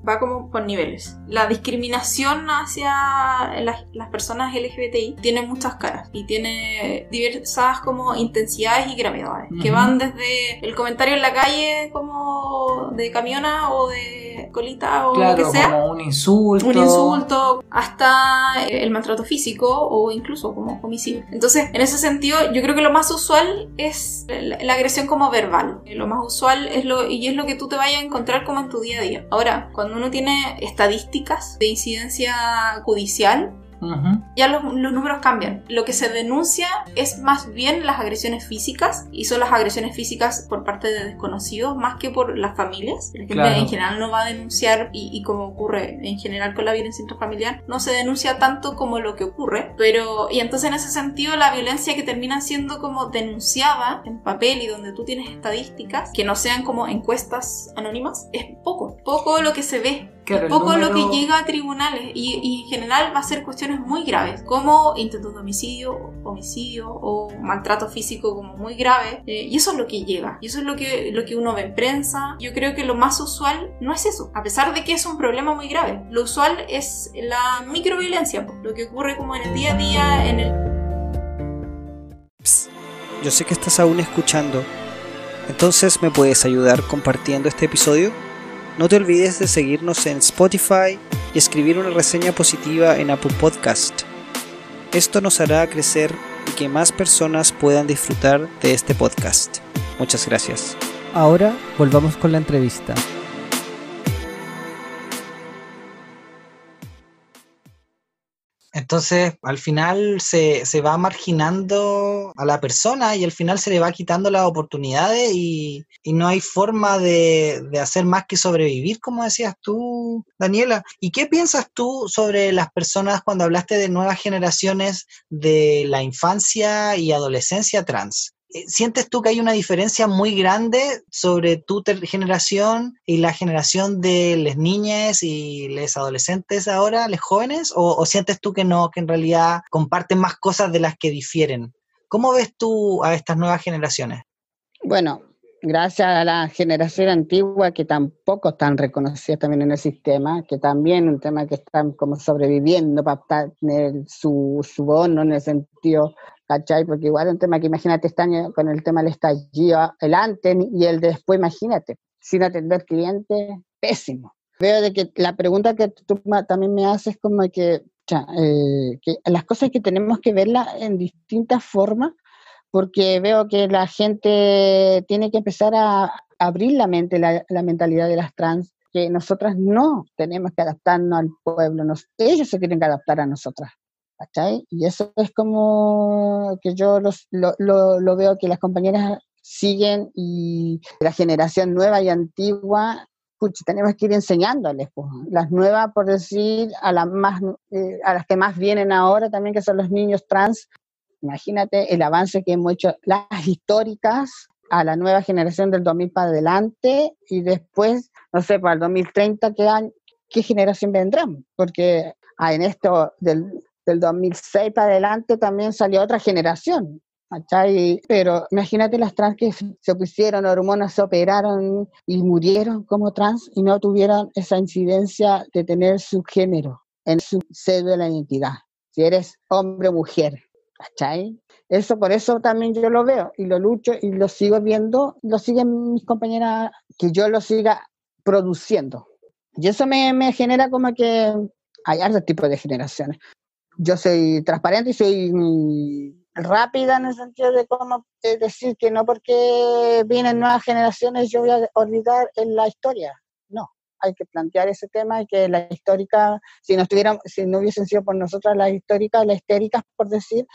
va como por niveles. La discriminación hacia las, personas LGBTI tiene muchas caras y tiene diversas como intensidades y gravedades, que van desde el comentario en la calle como de camiona o de colita o lo que sea. Como un insulto. Un insulto, hasta el maltrato físico o incluso como homicidio. Entonces, en ese sentido, yo creo que lo más usual es la, agresión como verbal. Lo más usual es lo, y es lo que tú te vayas a encontrar como en tu día a día. Ahora, cuando uno tiene estadísticas de incidencia judicial, ya los, números cambian. Lo que se denuncia es más bien las agresiones físicas y son las agresiones físicas por parte de desconocidos más que por las familias. La gente en general no va a denunciar y, como ocurre en general con la violencia intrafamiliar, no se denuncia tanto como lo que ocurre. Pero, y entonces en ese sentido la violencia que termina siendo como denunciada en papel y donde tú tienes estadísticas que no sean como encuestas anónimas, es poco. Poco lo que se ve poco lo que llega a tribunales y, en general va a ser cuestiones muy graves, como intentos de homicidio, homicidio o maltrato físico como muy grave. Eh, y eso es lo que llega, y eso es lo que, lo que uno ve en prensa. Yo creo que lo más usual no es eso, a pesar de que es un problema muy grave. Lo usual es la microviolencia, lo que ocurre como en el día a día, en el... yo sé que estás aún escuchando, entonces me puedes ayudar compartiendo este episodio no te olvides de seguirnos en Spotify y escribir una reseña positiva en Apple Podcast. Esto nos hará crecer y que más personas puedan disfrutar de este podcast. Muchas gracias. Ahora volvamos con la entrevista. Entonces, al final se, va marginando a la persona y al final se le va quitando las oportunidades y, no hay forma de, de, hacer más que sobrevivir, como decías tú, Daniela. ¿Y qué piensas tú sobre las personas cuando hablaste de nuevas generaciones de la infancia y adolescencia trans? Eh, ¿Sientes tú que hay una diferencia muy grande sobre tu generación y la generación de las niñas y los adolescentes ahora, los jóvenes? ¿O, sientes tú que no, que en realidad comparten más cosas de las que difieren? ¿Cómo ves tú a estas nuevas generaciones? Bueno, gracias a la generación antigua que tampoco están reconocidas también en el sistema, que también un tema que están como sobreviviendo para tener su, su bono en el sentido ¿cachai? Porque igual es un tema que imagínate año con el tema del estallido, el antes y el después, imagínate, sin atender clientes, pésimo. Veo que la pregunta que tú también me haces como que, eh, que las cosas que tenemos que verlas en distintas formas, porque veo que la gente tiene que empezar a abrir la mente, la, la mentalidad de las trans, que nosotras no tenemos que adaptarnos al pueblo, ellos se tienen que adaptar a nosotras. ¿Cachai? Y eso es como que yo lo, lo, veo que las compañeras siguen y la generación nueva y antigua tenemos que ir enseñándoles, pues. las nuevas, por decir, a las, más, eh, a las que más vienen ahora también, que son los niños trans. Imagínate el avance que hemos hecho, las históricas, a la nueva generación del 2000 para adelante y después, no sé, para el 2030, ¿qué, qué generación vendrán? Porque ah, en esto del, del 2006 para adelante también salió otra generación. Pero imagínate las trans que se pusieron hormonas, se operaron y murieron como trans y no tuvieron esa incidencia de tener su género en su cédula de la identidad, si eres hombre o mujer. Eso por eso también yo lo veo y lo lucho y lo sigo viendo, lo siguen mis compañeras, que yo lo siga produciendo. Y eso me, me genera como que hay otro tipo de generaciones. Yo soy transparente y soy rápida en el sentido de cómo decir que no porque vienen nuevas generaciones yo voy a olvidar en la historia. No, hay que plantear ese tema y que la histórica, si no estuvieran, si no hubiesen sido por nosotras las históricas, las histéricas, por decir,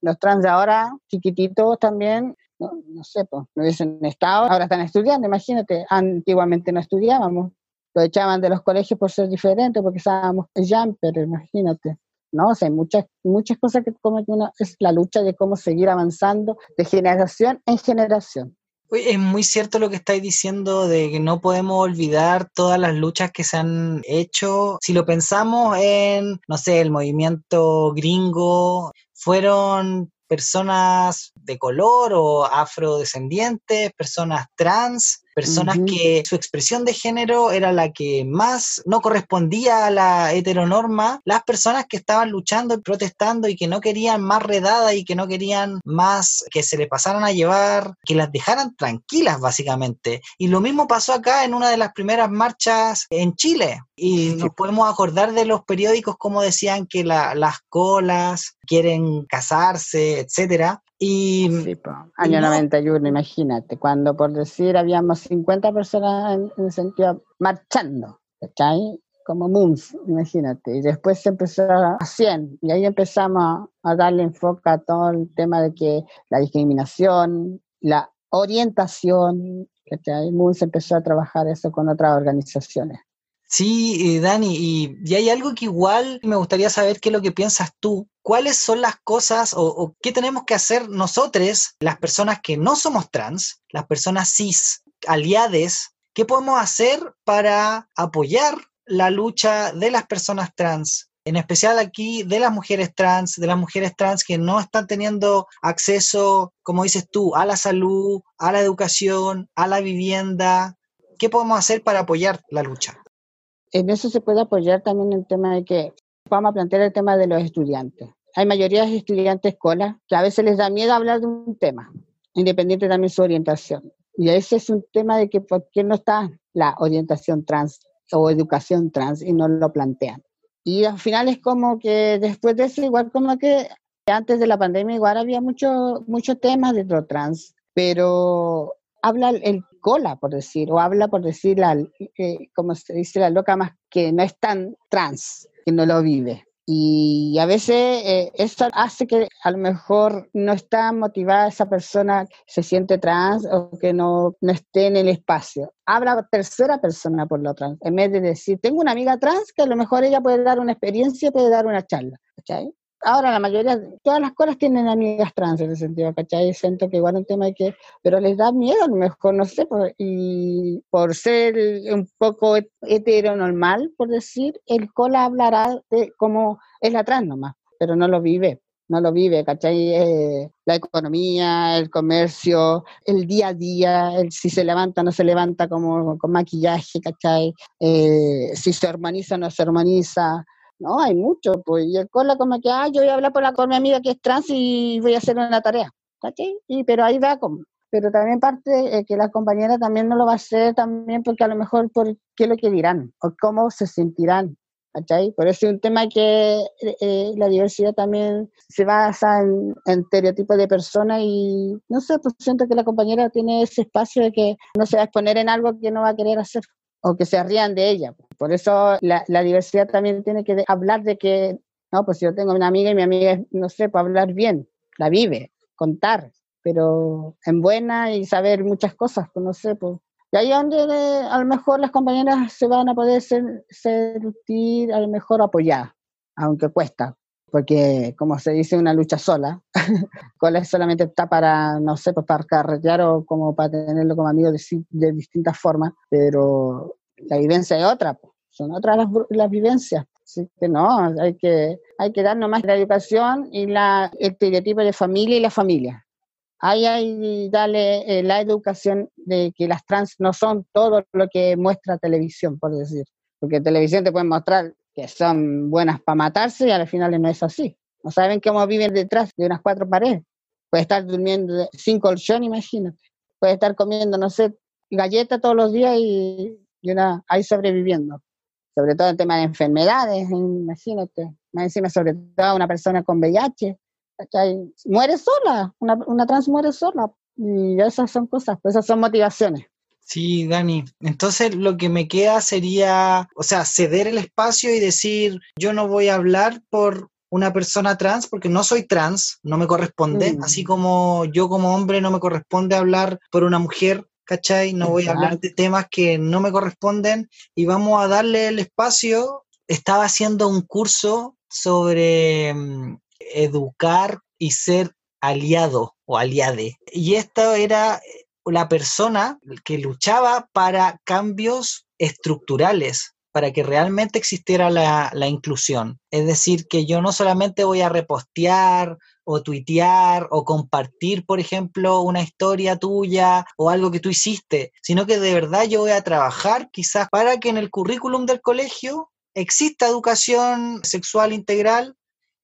los trans ahora, chiquititos también, no, no sé, pues, no hubiesen estado, ahora están estudiando, imagínate, antiguamente no estudiábamos, lo echaban de los colegios por ser diferentes, porque estábamos pero imagínate. ¿No? O sea, hay muchas, muchas cosas que como que es la lucha de cómo seguir avanzando de generación en generación. Es muy cierto lo que estáis diciendo de que no podemos olvidar todas las luchas que se han hecho. Si lo pensamos en, no sé, el movimiento gringo, fueron personas de color o afrodescendientes, personas trans, personas que su expresión de género era la que más no correspondía a la heteronorma, las personas que estaban luchando y protestando y que no querían más redada y que no querían más que se les pasaran a llevar, que las dejaran tranquilas básicamente. Y lo mismo pasó acá en una de las primeras marchas en Chile. Y nos podemos acordar de los periódicos como decían que las colas quieren casarse, etcétera. Y, sí, año 91, imagínate, cuando por decir habíamos 50 personas en, el sentido marchando, ¿cachai? Como MUMS, imagínate. Y después se empezó a 100, y ahí empezamos a darle enfoque a todo el tema de que la discriminación, la orientación, ¿cachai? MUMS empezó a trabajar eso con otras organizaciones. Sí, eh, Dani, y, hay algo que igual me gustaría saber qué es lo que piensas tú. ¿Cuáles son las cosas o, qué tenemos que hacer nosotros, las personas que no somos trans, las personas cis, aliades, qué podemos hacer para apoyar la lucha de las personas trans? En especial aquí de las mujeres trans, de las mujeres trans que no están teniendo acceso, como dices tú, a la salud, a la educación, a la vivienda. ¿Qué podemos hacer para apoyar la lucha? en eso se puede apoyar también el tema de que vamos a plantear el tema de los estudiantes. Hay mayoría de estudiantes escuela que a veces les da miedo hablar de un tema, independiente también su orientación. Y ese es un tema de que por qué no está la orientación trans o educación trans y no lo plantean. Y al final es como que después de eso, igual como que antes de la pandemia, igual había muchos mucho temas de lo trans, pero habla el cola, por decir, o habla por decir, la, eh, como se dice, la loca más que no es tan trans, que no lo vive. Y a veces eh, eso hace que a lo mejor no está motivada esa persona se siente trans o que no, no esté en el espacio. Habla tercera persona por lo trans, en vez de decir, tengo una amiga trans que a lo mejor ella puede dar una experiencia, puede dar una charla. Ahora la mayoría, todas las colas tienen amigas trans en ese sentido, ¿cachai? Siento que igual un tema que, pero les da miedo, a lo mejor, no sé, por, y por ser un poco heteronormal, por decir, el cola hablará de cómo es la trans nomás, pero no lo vive, no lo vive, ¿cachai? Eh, la economía, el comercio, el día a día, el, si se levanta o no se levanta como con maquillaje, ¿cachai? Eh, si se hormoniza o no se hormoniza, no, hay mucho, pues, y el cola como que, ah, yo voy a hablar por la, con mi amiga que es trans y voy a hacer una tarea, ¿cachai? Y, pero ahí va como, pero también parte eh, que la compañera también no lo va a hacer también porque a lo mejor por qué lo que dirán o cómo se sentirán, ¿cachai? Por eso es un tema que eh, eh, la diversidad también se basa en, en estereotipos de personas y no sé, pues siento que la compañera tiene ese espacio de que no se va a exponer en algo que no va a querer hacer o que se rían de ella. Por eso la, la diversidad también tiene que hablar de que, no, pues yo tengo una amiga y mi amiga, no sé, para hablar bien, la vive, contar, pero en buena y saber muchas cosas, pues no sé, pues. Y ahí donde eh, a lo mejor las compañeras se van a poder sentir a lo mejor apoyadas, aunque cuesta, porque como se dice, una lucha sola, cola solamente está para, no sé, pues para carretear o como para tenerlo como amigo de, de distintas formas, pero la vivencia es otra, son otras las, las vivencias. Así que no, hay que, hay que dar nomás la educación y la, el estereotipo de familia y la familia. Ahí hay darle eh, la educación de que las trans no son todo lo que muestra televisión, por decir. Porque televisión te puede mostrar que son buenas para matarse y al final no es así. No saben cómo viven detrás de unas cuatro paredes. Puede estar durmiendo sin colchón, imagínate. Puede estar comiendo, no sé, galletas todos los días y, y una, ahí sobreviviendo sobre todo el tema de enfermedades, imagínate, más encima sobre todo una persona con VIH, muere sola, una, una, trans muere sola, y esas son cosas, pues esas son motivaciones. Sí, Dani. Entonces lo que me queda sería, o sea, ceder el espacio y decir, yo no voy a hablar por una persona trans porque no soy trans, no me corresponde, mm. así como yo como hombre no me corresponde hablar por una mujer ¿cachai? No voy a hablar de temas que no me corresponden y vamos a darle el espacio. Estaba haciendo un curso sobre mm, educar y ser aliado o aliade. Y esto era la persona que luchaba para cambios estructurales, para que realmente existiera la, la, inclusión. Es decir, que yo no solamente voy a repostear o tuitear o compartir, por ejemplo, una historia tuya o algo que tú hiciste, sino que de verdad yo voy a trabajar quizás para que en el currículum del colegio exista educación sexual integral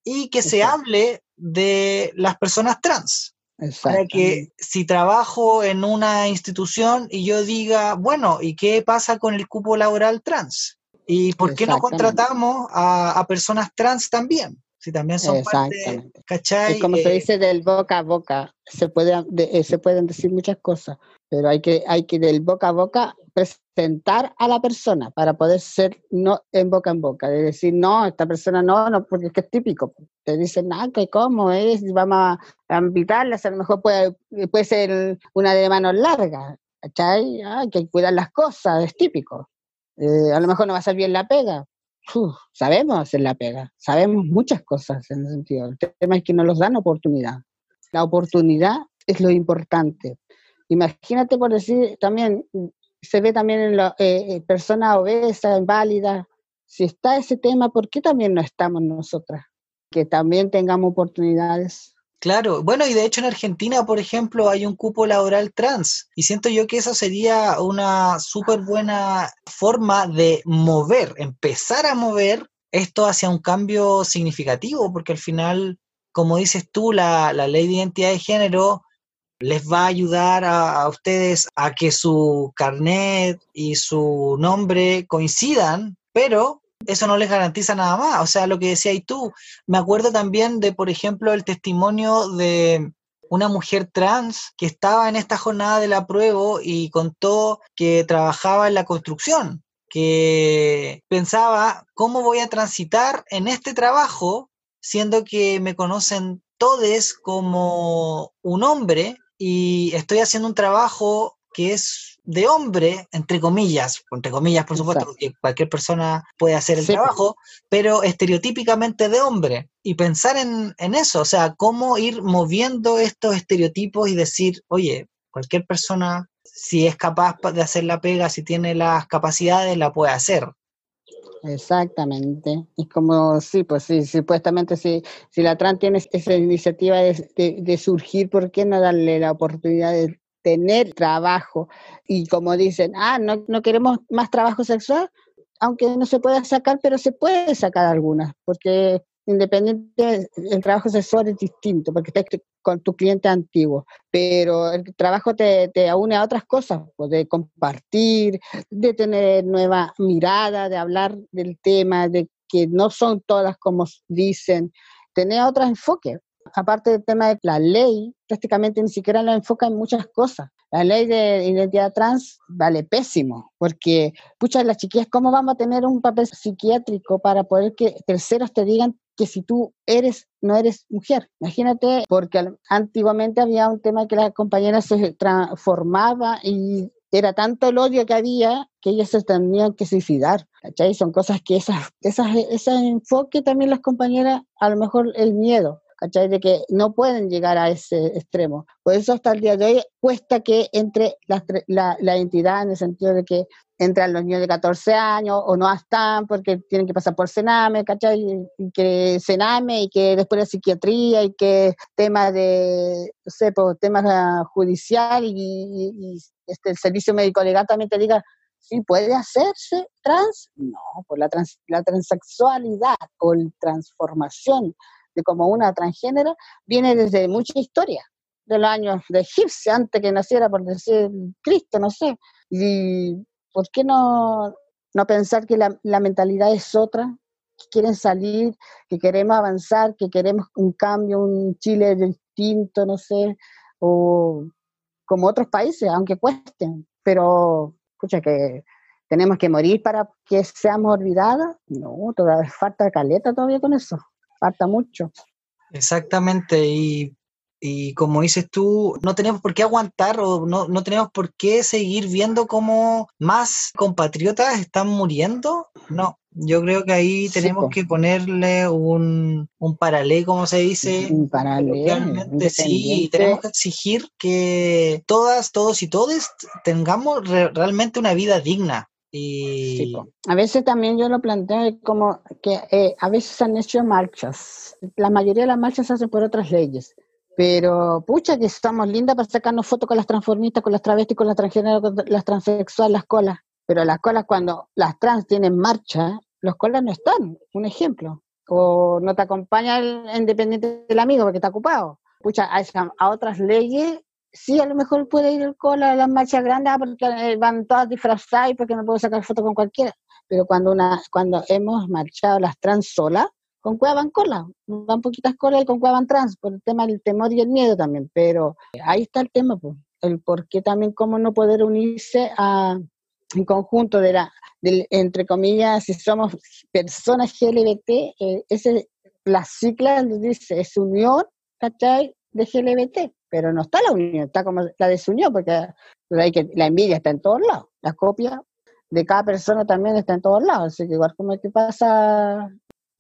y que se hable de las personas trans. Para que si trabajo en una institución y yo diga, bueno, ¿y qué pasa con el cupo laboral trans? ¿Y por qué no contratamos a, a personas trans también? Si también son parte, ¿cachai? como se eh, dice del boca a boca, se, puede, eh, se pueden decir muchas cosas, pero hay que, hay que del boca a boca presentar a la persona para poder ser no en boca en boca, de decir, no, esta persona no, no porque es que es típico. Te dicen, ah, que cómo es, vamos a invitarla, a lo mejor puede, puede ser una de manos largas, ¿cachai? Hay que cuidar las cosas, es típico. Eh, a lo mejor no va a ser bien la pega, sabemos hacer la pega, sabemos muchas cosas en ese sentido. El tema es que no nos dan oportunidad. La oportunidad es lo importante. Imagínate por decir, también se ve también en la eh, eh, persona obesa, inválida. Si está ese tema, ¿por qué también no estamos nosotras? Que también tengamos oportunidades Claro, bueno, y de hecho en Argentina, por ejemplo, hay un cupo laboral trans y siento yo que esa sería una súper buena forma de mover, empezar a mover esto hacia un cambio significativo, porque al final, como dices tú, la, ley de identidad de género les va a ayudar a, a, ustedes a que su carnet y su nombre coincidan, pero eso no les garantiza nada más. O sea, lo que decías tú, me acuerdo también de, por ejemplo, el testimonio de una mujer trans que estaba en esta jornada de la prueba y contó que trabajaba en la construcción, que pensaba, ¿cómo voy a transitar en este trabajo siendo que me conocen todos como un hombre y estoy haciendo un trabajo que es de hombre, entre comillas, entre comillas, por supuesto, porque cualquier persona puede hacer el trabajo, pero estereotípicamente de hombre. Y pensar en, en, eso, o sea, cómo ir moviendo estos estereotipos y decir, oye, cualquier persona, si es capaz de hacer la pega, si tiene las capacidades, la puede hacer. Exactamente. Y como, sí, pues sí, supuestamente si, si la TRAN tiene esa iniciativa de, de, de, surgir, ¿por qué no darle la oportunidad de tener trabajo. Y como dicen, ah, no, no queremos más trabajo sexual, aunque no se pueda sacar, pero se puede sacar algunas, porque independiente, el trabajo sexual es distinto, porque estás con tu cliente antiguo, pero el trabajo te, te une a otras cosas, pues, de compartir, de tener nueva mirada, de hablar del tema, de que no son todas como dicen, tener otro enfoque aparte del tema de la ley, prácticamente ni siquiera la enfoca en muchas cosas. La ley de identidad trans vale pésimo, porque, pucha, las chiquillas, ¿cómo vamos a tener un papel psiquiátrico para poder que terceros te digan que si tú eres, no eres mujer? Imagínate, porque antiguamente había un tema que la compañera se transformaba y era tanto el odio que había que ellas se tenían que suicidar. ¿cachai? Son cosas que ese enfoque también las compañeras, a lo mejor el miedo. ¿Cachai? De que no pueden llegar a ese extremo. Por eso hasta el día de hoy cuesta que entre la, la, entidad en el sentido de que entran los niños de 14 años o no están porque tienen que pasar por Sename, ¿cachai? Y que Sename y que después la psiquiatría y que temas de, no sé, pues, temas judicial y, este, el servicio médico legal también te diga, ¿sí puede hacerse trans? No, por la, trans, la transexualidad o la transformación de como una transgénero, viene desde mucha historia, de los años de egipcio, antes que naciera, por decir Cristo, no sé. Y ¿por qué no, no pensar que la, la mentalidad es otra? Que quieren salir, que queremos avanzar, que queremos un cambio, un Chile distinto, no sé, o como otros países, aunque cuesten, pero escucha que tenemos que morir para que seamos olvidadas, no, todavía falta caleta todavía con eso falta mucho. Exactamente, y, y, como dices tú, no tenemos por qué aguantar o no, no tenemos por qué seguir viendo cómo más compatriotas están muriendo. No, yo creo que ahí tenemos que ponerle un, un paralelo, como se dice. Un paralelo. sí, tenemos que exigir que todas, todos y todes tengamos realmente una vida digna. Y... a veces también yo lo planteo como que eh, a veces han hecho marchas. La mayoría de las marchas se hacen por otras leyes. Pero, pucha, que estamos lindas para sacarnos fotos con las transformistas, con las travestis, con las transgénero, con las transexuales, las colas. Pero las colas, cuando las trans tienen marcha, los colas no están. Un ejemplo. O no te acompaña el independiente del amigo porque está ocupado. Pucha, a, a otras leyes sí, a lo mejor puede ir el cola a las marchas grandes ah, porque eh, van todas disfrazadas y porque no puedo sacar foto con cualquiera. Pero cuando una, cuando hemos marchado las trans solas, con cueva van cola, van poquitas colas y con cueva van trans, por el tema del temor y el miedo también. Pero ahí está el tema, pues, el por qué también cómo no poder unirse a, en conjunto de la, entre comillas, si somos personas LGBT, eh, ese, la sigla dice, es unión, ¿cachai? De LGBT pero no está la unión, está como la desunión, porque la envidia está en todos lados, la copia de cada persona también está en todos lados, así que igual como que pasa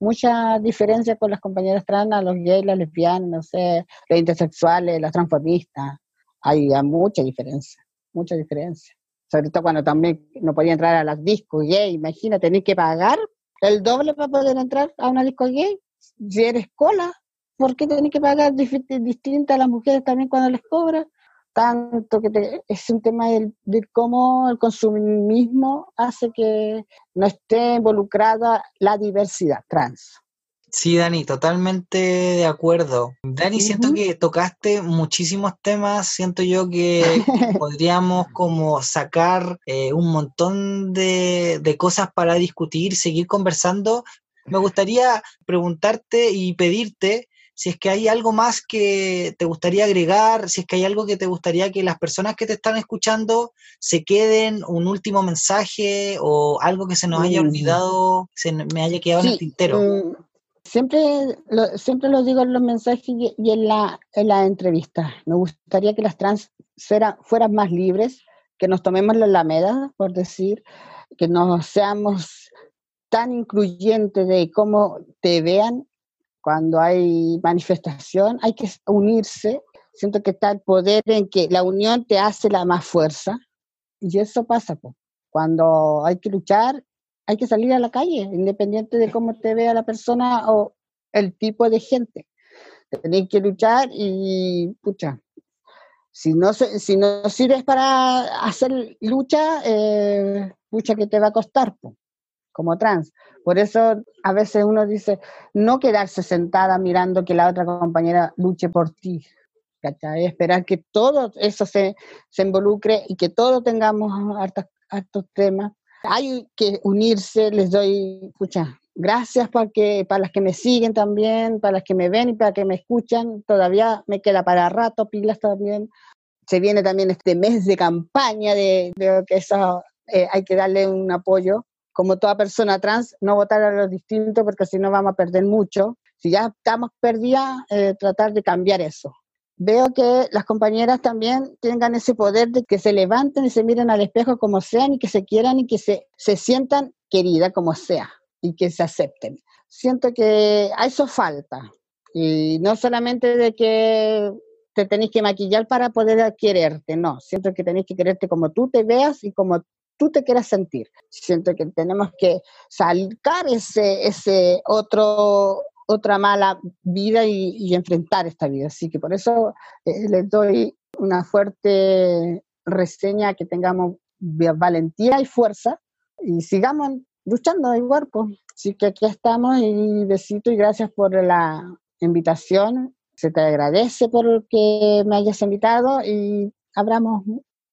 mucha diferencia con las compañeras trans, los gays, las lesbianas, no sé, los intersexuales, las transformistas, hay, mucha diferencia, mucha diferencia. Sobre todo cuando también no podía entrar a las discos gay, imagínate, tenés que pagar el doble para poder entrar a una disco gay, si eres cola, ¿por qué tienen que pagar distinta a las mujeres también cuando les cobran? Tanto que es un tema de, cómo el consumismo hace que no esté involucrada la diversidad trans. Sí, Dani, totalmente de acuerdo. Dani, siento que tocaste muchísimos temas, siento yo que podríamos como sacar eh, un montón de, de, cosas para discutir, seguir conversando. Me gustaría preguntarte y pedirte si es que hay algo más que te gustaría agregar, si es que hay algo que te gustaría que las personas que te están escuchando se queden, un último mensaje o algo que se nos haya mm. olvidado, se me haya quedado en el tintero. Mm, siempre, lo, siempre lo digo en los mensajes y, en la, en la entrevista. Me gustaría que las trans fueran más libres, que nos tomemos la alameda, por decir, que no seamos tan incluyentes de cómo te vean cuando hay manifestación hay que unirse. Siento que está el poder en que la unión te hace la más fuerza. Y eso pasa. Cuando hay que luchar, hay que salir a la calle, independiente de cómo te vea la persona o el tipo de gente. Tenés que luchar y, pucha, si no, si no sirves para hacer lucha, eh, pucha que te va a costar como trans. Por eso a veces uno dice, no quedarse sentada mirando que la otra compañera luche por ti. Esperar que todo eso se, se involucre y que todos tengamos hartos, temas. Hay que unirse, les doy, escucha, gracias para, que, para las que me siguen también, para las que me ven y para que me escuchan. Todavía me queda para rato, pilas también. Se viene también este mes de campaña de, que eso eh, hay que darle un apoyo. Como toda persona trans, no votar a los distintos porque si no vamos a perder mucho. Si ya estamos perdidas, eh, tratar de cambiar eso. Veo que las compañeras también tengan ese poder de que se levanten y se miren al espejo como sean y que se quieran y que se, se sientan queridas como sea y que se acepten. Siento que a eso falta. Y no solamente de que te tenéis que maquillar para poder quererte, no. Siento que tenéis que quererte como tú te veas y como tú te quieras sentir. Siento que tenemos que sacar ese, ese otro, otra mala vida y, enfrentar esta vida. Así que por eso eh, les doy una fuerte reseña, que tengamos valentía y fuerza y sigamos luchando igual, pues. Así que aquí estamos y besito y gracias por la invitación. Se te agradece por que me hayas invitado y abramos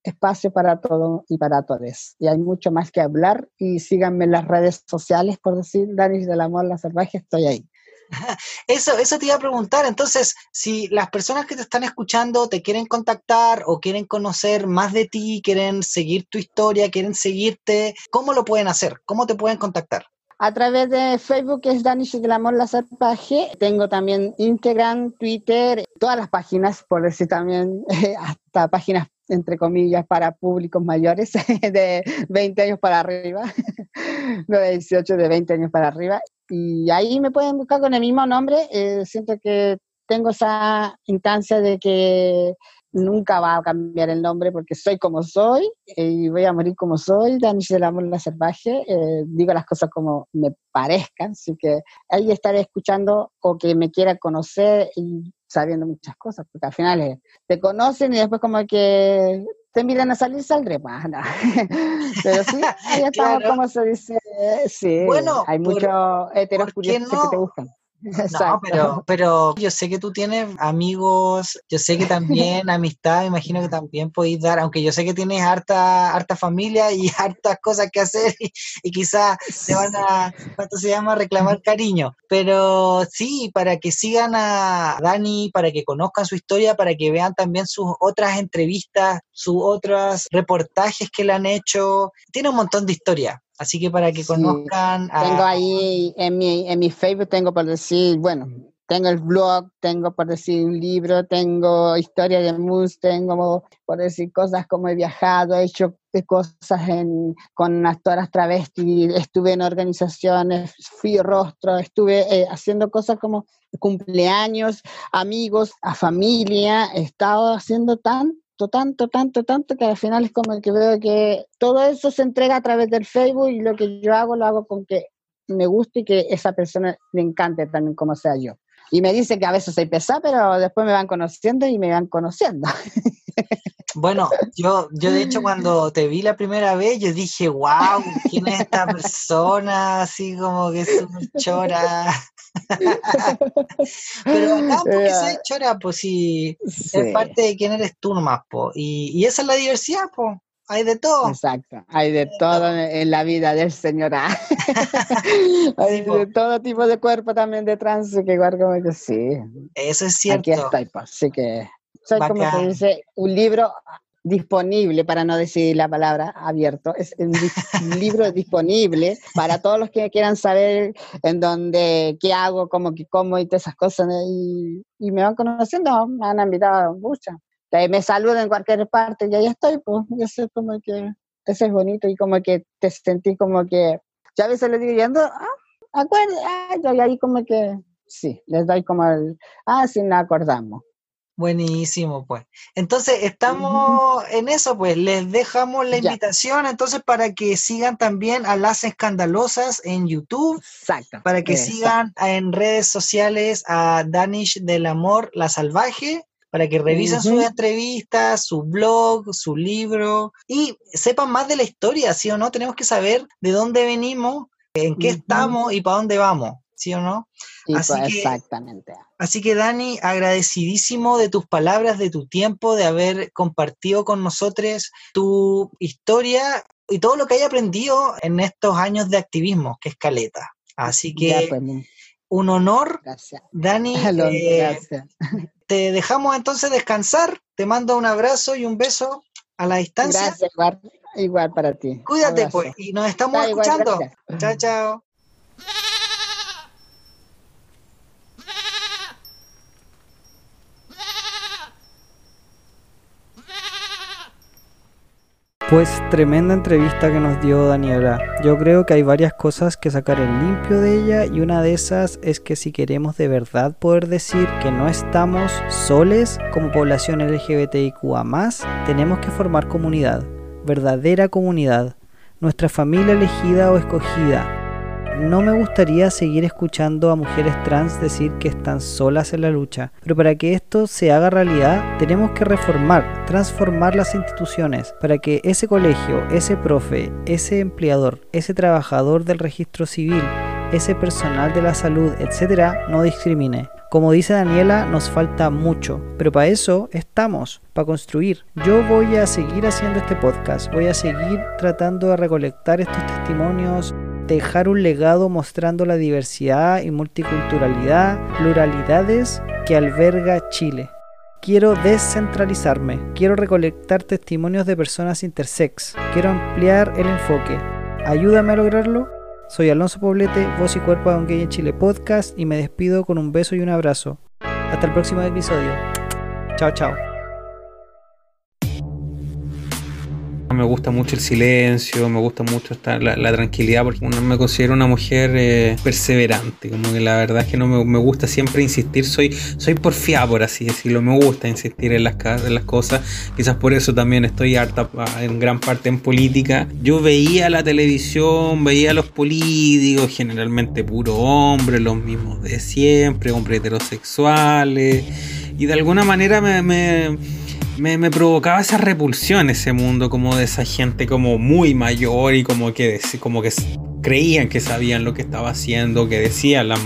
espacio para todo y para todos. Y hay mucho más que hablar y síganme en las redes sociales, por decir, Danis del Amor La Salvaje, estoy ahí. Eso, eso te iba a preguntar. Entonces, si las personas que te están escuchando te quieren contactar o quieren conocer más de ti, quieren seguir tu historia, quieren seguirte, ¿cómo lo pueden hacer? ¿Cómo te pueden contactar? A través de Facebook, es Danish del Amor La Salvaje. Tengo también Instagram, Twitter, todas las páginas, por decir también, hasta páginas entre comillas, para públicos mayores de 20 años para arriba, no de 18, de 20 años para arriba. Y ahí me pueden buscar con el mismo nombre. Eh, siento que tengo esa instancia de que nunca va a cambiar el nombre porque soy como soy y voy a morir como soy, Dani Amor la Salvaje, eh, digo las cosas como me parezcan, así que ahí estaré escuchando o que me quiera conocer y sabiendo muchas cosas, porque al final te conocen y después como que te miran a salir, saldré más, Pero sí, ahí estamos, como se dice, sí, bueno, hay muchos heteros curiosos que te buscan. No, pero, pero yo sé que tú tienes amigos, yo sé que también amistad, imagino que también podéis dar, aunque yo sé que tienes harta, harta familia y hartas cosas que hacer y, quizás te van a, ¿cuánto se llama? Reclamar cariño. Pero sí, para que sigan a Dani, para que conozcan su historia, para que vean también sus otras entrevistas, sus otros reportajes que le han hecho. Tiene un montón de historia. Así que para que conozcan... Tengo ahí en mi, en mi Facebook, tengo por decir, bueno, tengo el blog, tengo por decir un libro, tengo historia de mus, tengo por decir cosas como he viajado, he hecho cosas en, con actoras travestis, estuve en organizaciones, fui rostro, estuve eh, haciendo cosas como cumpleaños, amigos, a familia, he estado haciendo tan tanto, tanto, tanto, que al final es como el que veo que todo eso se entrega a través del Facebook y lo que yo hago lo hago con que me guste y que esa persona le encante también como sea yo. Y me dice que a veces soy pesada, pero después me van conociendo y me van conociendo. Bueno, yo, yo de hecho cuando te vi la primera vez, yo dije, wow, ¿quién es esta persona? Así como que es una chora. Pero acá, porque soy chora, pues si es parte de quién eres tú nomás, po. Y, y esa es la diversidad, pues. Hay de todo. Exacto, hay de todo en la vida del señor A. hay de todo tipo de cuerpo también de trans, que igual como que sí. Eso es cierto. Aquí estoy, pues, así que soy como se dice, un libro disponible, para no decir la palabra abierto, es un, libro disponible para todos los que quieran saber en dónde, qué hago, cómo, qué como y todas esas cosas. Y, y me van conociendo, me han invitado muchas. Me saludan en cualquier parte y ahí estoy, pues, eso es como que, eso es bonito y como que te sentí como que, ya a veces le digo, yendo, ah, acuerdo, ah, y ahí como que, sí, les doy como el, ah, sí, nos acordamos. Buenísimo, pues. Entonces, estamos en eso, pues. Les dejamos la invitación, entonces, para que sigan también a Las Escandalosas en YouTube. Exacto. Para que sigan en redes sociales a Danish del Amor, La Salvaje, para que revisen sus entrevistas, su blog, su libro y sepan más de la historia, ¿sí o no? Tenemos que saber de dónde venimos, en qué estamos y para dónde vamos. ¿sí o no? así pues, exactamente. Así que Dani, agradecidísimo de tus palabras, de tu tiempo, de haber compartido con nosotros tu historia y todo lo que hay aprendido en estos años de activismo, que es caleta. Así que pues, un honor, Dani. Eh, te dejamos entonces descansar. Te mando un abrazo y un beso a la distancia. Gracias, igual, para ti. Cuídate, pues, y nos estamos escuchando. chao, chao. Pues tremenda entrevista que nos dio Daniela. Yo creo que hay varias cosas que sacar en limpio de ella y una de esas es que si queremos de verdad poder decir que no estamos soles como población LGBTIQA tenemos que formar comunidad, verdadera comunidad, nuestra familia elegida o escogida, no me gustaría seguir escuchando a mujeres trans decir que están solas en la lucha, pero para que esto se haga realidad tenemos que reformar, transformar las instituciones para que ese colegio, ese profe, ese empleador, ese trabajador del registro civil, ese personal de la salud, etcétera, no discrimine. Como dice Daniela, nos falta mucho, pero para eso estamos, para construir. Yo voy a seguir haciendo este podcast, voy a seguir tratando de recolectar estos testimonios, dejar un legado mostrando la diversidad y multiculturalidad, pluralidades que alberga Chile. Quiero descentralizarme, quiero recolectar testimonios de personas intersex, quiero ampliar el enfoque. Ayúdame a lograrlo. Soy Alonso Poblete, voz y cuerpo de un gay en Chile podcast y me despido con un beso y un abrazo. Hasta el próximo episodio. Chao, chao. Me gusta mucho el silencio, me gusta mucho estar, la, tranquilidad, porque uno me considero una mujer eh, perseverante, como que la verdad es que no me, gusta siempre insistir, soy, soy porfiada, por así decirlo, me gusta insistir en las, en las cosas, quizás por eso también estoy harta ah, en gran parte en política. Yo veía la televisión, veía a los políticos, generalmente puro hombre, los mismos de siempre, hombres heterosexuales, y de alguna manera me, provocaba esa repulsión ese mundo como de esa gente como muy mayor y como que, como que creían que sabían lo que estaba haciendo, que decían la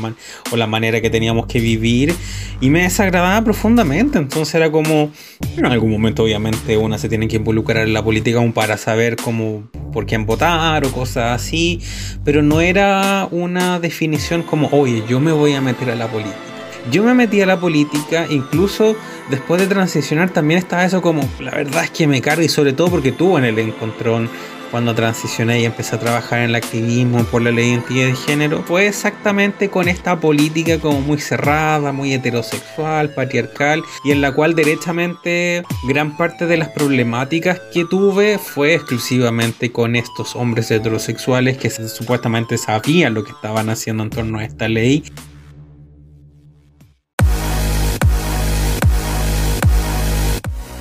o la manera que teníamos que vivir y me desagradaba profundamente, entonces era como, en algún momento obviamente una se tiene que involucrar en la política aún para saber cómo, por quién votar o cosas así, pero no era una definición como, oye, yo me voy a meter a la política. Yo me metí a la política, incluso después de transicionar también estaba eso como, la verdad es que me carga y sobre todo porque tuvo en el encontrón cuando transicioné y empecé a trabajar en el activismo por la ley de identidad de género, fue exactamente con esta política como muy cerrada, muy heterosexual, patriarcal, y en la cual derechamente gran parte de las problemáticas que tuve fue exclusivamente con estos hombres heterosexuales que supuestamente sabían lo que estaban haciendo en torno a esta ley